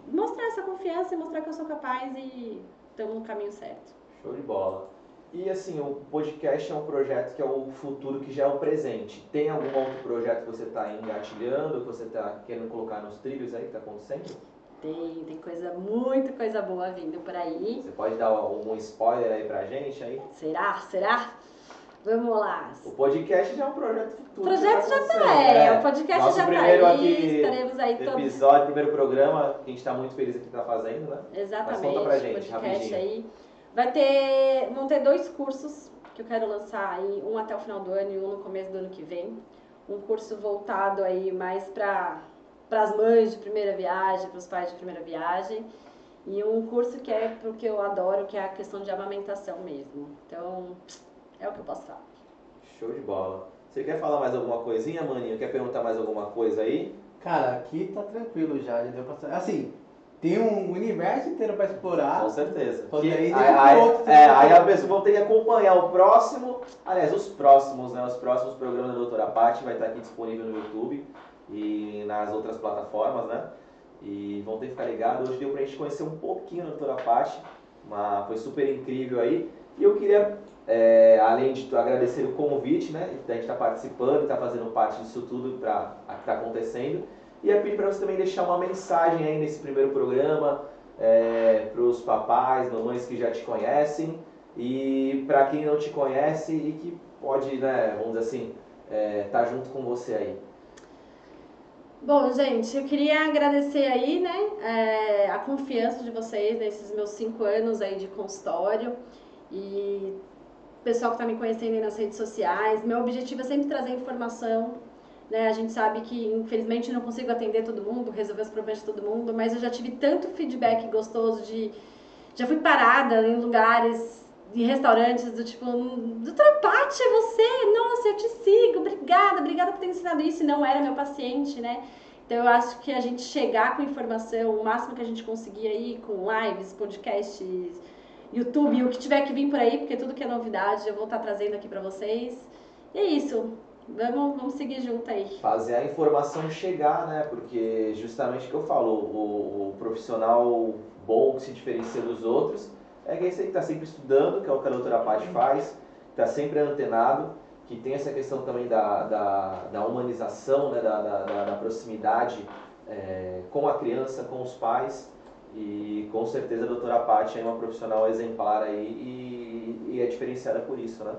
S1: mostrar essa confiança e mostrar que eu sou capaz e estamos no caminho certo.
S3: Show de bola. E assim, o podcast é um projeto que é o futuro, que já é o presente. Tem algum outro projeto que você está engatilhando, que você está querendo colocar nos trilhos aí, que está acontecendo?
S1: Tem, tem coisa, muita coisa boa vindo por aí.
S3: Você pode dar algum spoiler aí pra gente aí?
S1: Será? Será? Vamos lá.
S3: O podcast já é um projeto futuro.
S1: O projeto já
S3: tá
S1: tá, é, o podcast
S3: Nosso
S1: já tá
S3: primeiro
S1: aí,
S3: aqui,
S1: estaremos aí todos.
S3: episódio, primeiro programa, que a gente tá muito feliz aqui que tá fazendo, né?
S1: Exatamente.
S3: Mas conta pra gente,
S1: podcast
S3: rapidinho.
S1: aí. Vai ter, vão ter dois cursos que eu quero lançar aí, um até o final do ano e um no começo do ano que vem. Um curso voltado aí mais para para as mães de primeira viagem, para os pais de primeira viagem. E um curso que é pro que eu adoro, que é a questão de amamentação mesmo. Então, é o que eu posso falar.
S3: Show de bola. Você quer falar mais alguma coisinha, maninho? Quer perguntar mais alguma coisa aí?
S2: Cara, aqui tá tranquilo já, já deu pra... Assim, tem um universo inteiro pra explorar.
S3: Com certeza.
S2: Só
S3: Que-
S2: aí
S3: aí,
S2: outros
S3: aí, é, aí a pessoa vai ter que acompanhar o próximo, aliás, os próximos, né? Os próximos programas da doutora Paty vai estar aqui disponível no YouTube e nas outras plataformas, né? E vão ter que ficar ligados. Hoje deu pra gente conhecer um pouquinho da doutora Paty, uma, foi super incrível aí. E eu queria, é, além de agradecer o convite, né? Da gente estar participando e estar fazendo parte disso tudo pra, que está acontecendo. E ia pedir para você também deixar uma mensagem aí nesse primeiro programa para os papais, mamães que já te conhecem e para quem não te conhece e que pode, né, vamos dizer assim, estar junto com você aí.
S1: Bom, gente, eu queria agradecer aí, né, é, a confiança de vocês nesses meus cinco anos aí de consultório e pessoal que está me conhecendo aí nas redes sociais. Meu objetivo é sempre trazer informação, né? A gente sabe que infelizmente não consigo atender todo mundo, resolver os problemas de todo mundo, mas eu já tive tanto feedback gostoso de já fui parada em lugares em restaurantes do tipo, doutora Paty, é você? Nossa, eu te sigo, obrigada, obrigada por ter ensinado isso, e não era meu paciente, né? Então eu acho que a gente chegar com informação, o máximo que a gente conseguir aí, com lives, podcasts, YouTube, o que tiver que vir por aí, porque tudo que é novidade eu vou estar trazendo aqui pra vocês. E é isso, vamos, vamos seguir junto aí.
S3: Fazer a informação chegar, né? Porque justamente o que eu falo, o, o profissional bom que se diferencia dos outros é que esse aí que está sempre estudando, que é o que a doutora Paty faz, está sempre antenado, que tem essa questão também da, da, da humanização, né? da, da, da- da proximidade é, com a criança, com os pais. E com certeza a doutora Paty é uma profissional exemplar aí e, e é diferenciada por isso, né?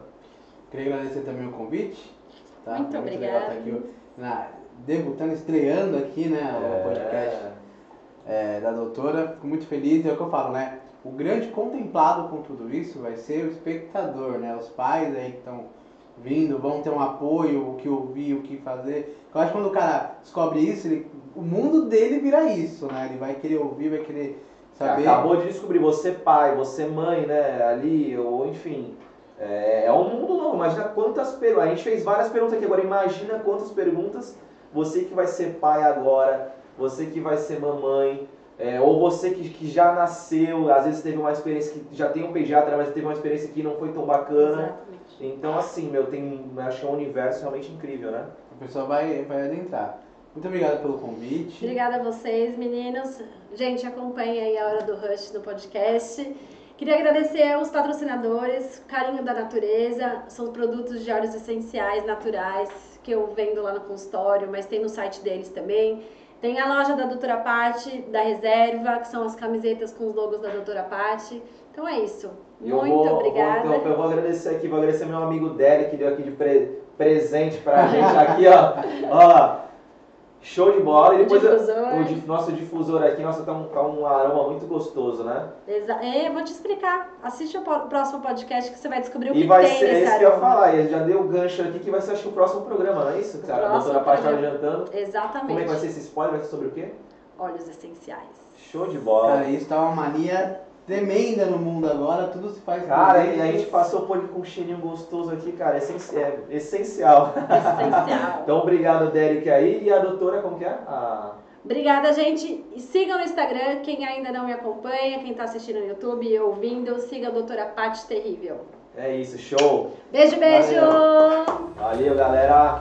S2: Queria agradecer também o convite. Tá?
S1: Muito
S2: legal
S1: obrigada.
S2: estar aqui, na, debutando, estreando aqui, né, o podcast é, da doutora. Fico muito feliz. É o que eu falo, né? O grande contemplado com tudo isso vai ser o espectador, né? Os pais aí que estão vindo, vão ter um apoio, o que ouvir, o que fazer. Eu acho que quando o cara descobre isso, ele- o mundo dele vira isso, né? Ele vai querer ouvir, vai querer saber.
S3: Acabou de descobrir, você pai, você mãe, né, ali, ou enfim. É, é um mundo novo, imagina quantas perguntas. A gente fez várias perguntas aqui, agora imagina quantas perguntas você que vai ser pai agora, você que vai ser mamãe, é, ou você que, que já nasceu, às vezes teve uma experiência que já tem um pediatra, mas teve uma experiência que não foi tão bacana.
S1: Exatamente.
S3: Então assim, meu, tem, acho que é um universo realmente incrível, né?
S2: A pessoa vai, vai adentrar. Muito obrigado pelo convite.
S1: Obrigada a vocês, meninos. Gente, acompanhe aí a Hora do Rush no podcast. Queria agradecer aos patrocinadores, Carinho da Natureza, são produtos de óleos essenciais naturais que eu vendo lá no consultório, mas tem no site deles também. Tem a loja da Doutora Pati, da Reserva, que são as camisetas com os logos da Doutora Pati. Então é isso.
S3: Eu
S1: Muito
S3: vou,
S1: obrigada.
S3: Vou, eu vou agradecer aqui, vou agradecer meu amigo Derek, que deu aqui de pre- presente pra gente aqui, ó. ó. Show de bola. E depois
S1: Difusor.
S3: o nosso difusor aqui, nossa, tá um, tá um aroma muito gostoso, né?
S1: Exa é, vou te explicar. Assiste o próximo podcast que você vai descobrir o
S3: E
S1: que
S3: vai
S1: tem
S3: ser,
S1: nesse
S3: esse que eu ia
S1: aroma.
S3: falar, ele já deu o gancho aqui que vai ser acho que o próximo programa, não é isso? Que a doutora estava
S1: programa.
S3: adiantando.
S1: Exatamente.
S3: Como é que vai ser esse spoiler? Vai ser sobre o quê?
S1: Óleos essenciais.
S3: Show de bola.
S2: Cara, isso tá uma mania tremenda no mundo agora, tudo se faz
S3: Cara, e a gente passou por ele com um cheirinho gostoso aqui, cara, é, essenci- é essencial.
S1: Essencial.
S3: Então, obrigado, Derek, aí. E a doutora, como que é? A...
S1: Obrigada, gente. Sigam no Instagram. Quem ainda não me acompanha, quem tá assistindo no YouTube e ouvindo, siga a doutora Paty Terrível.
S3: É isso, show.
S1: Beijo, beijo!
S3: Valeu, galera.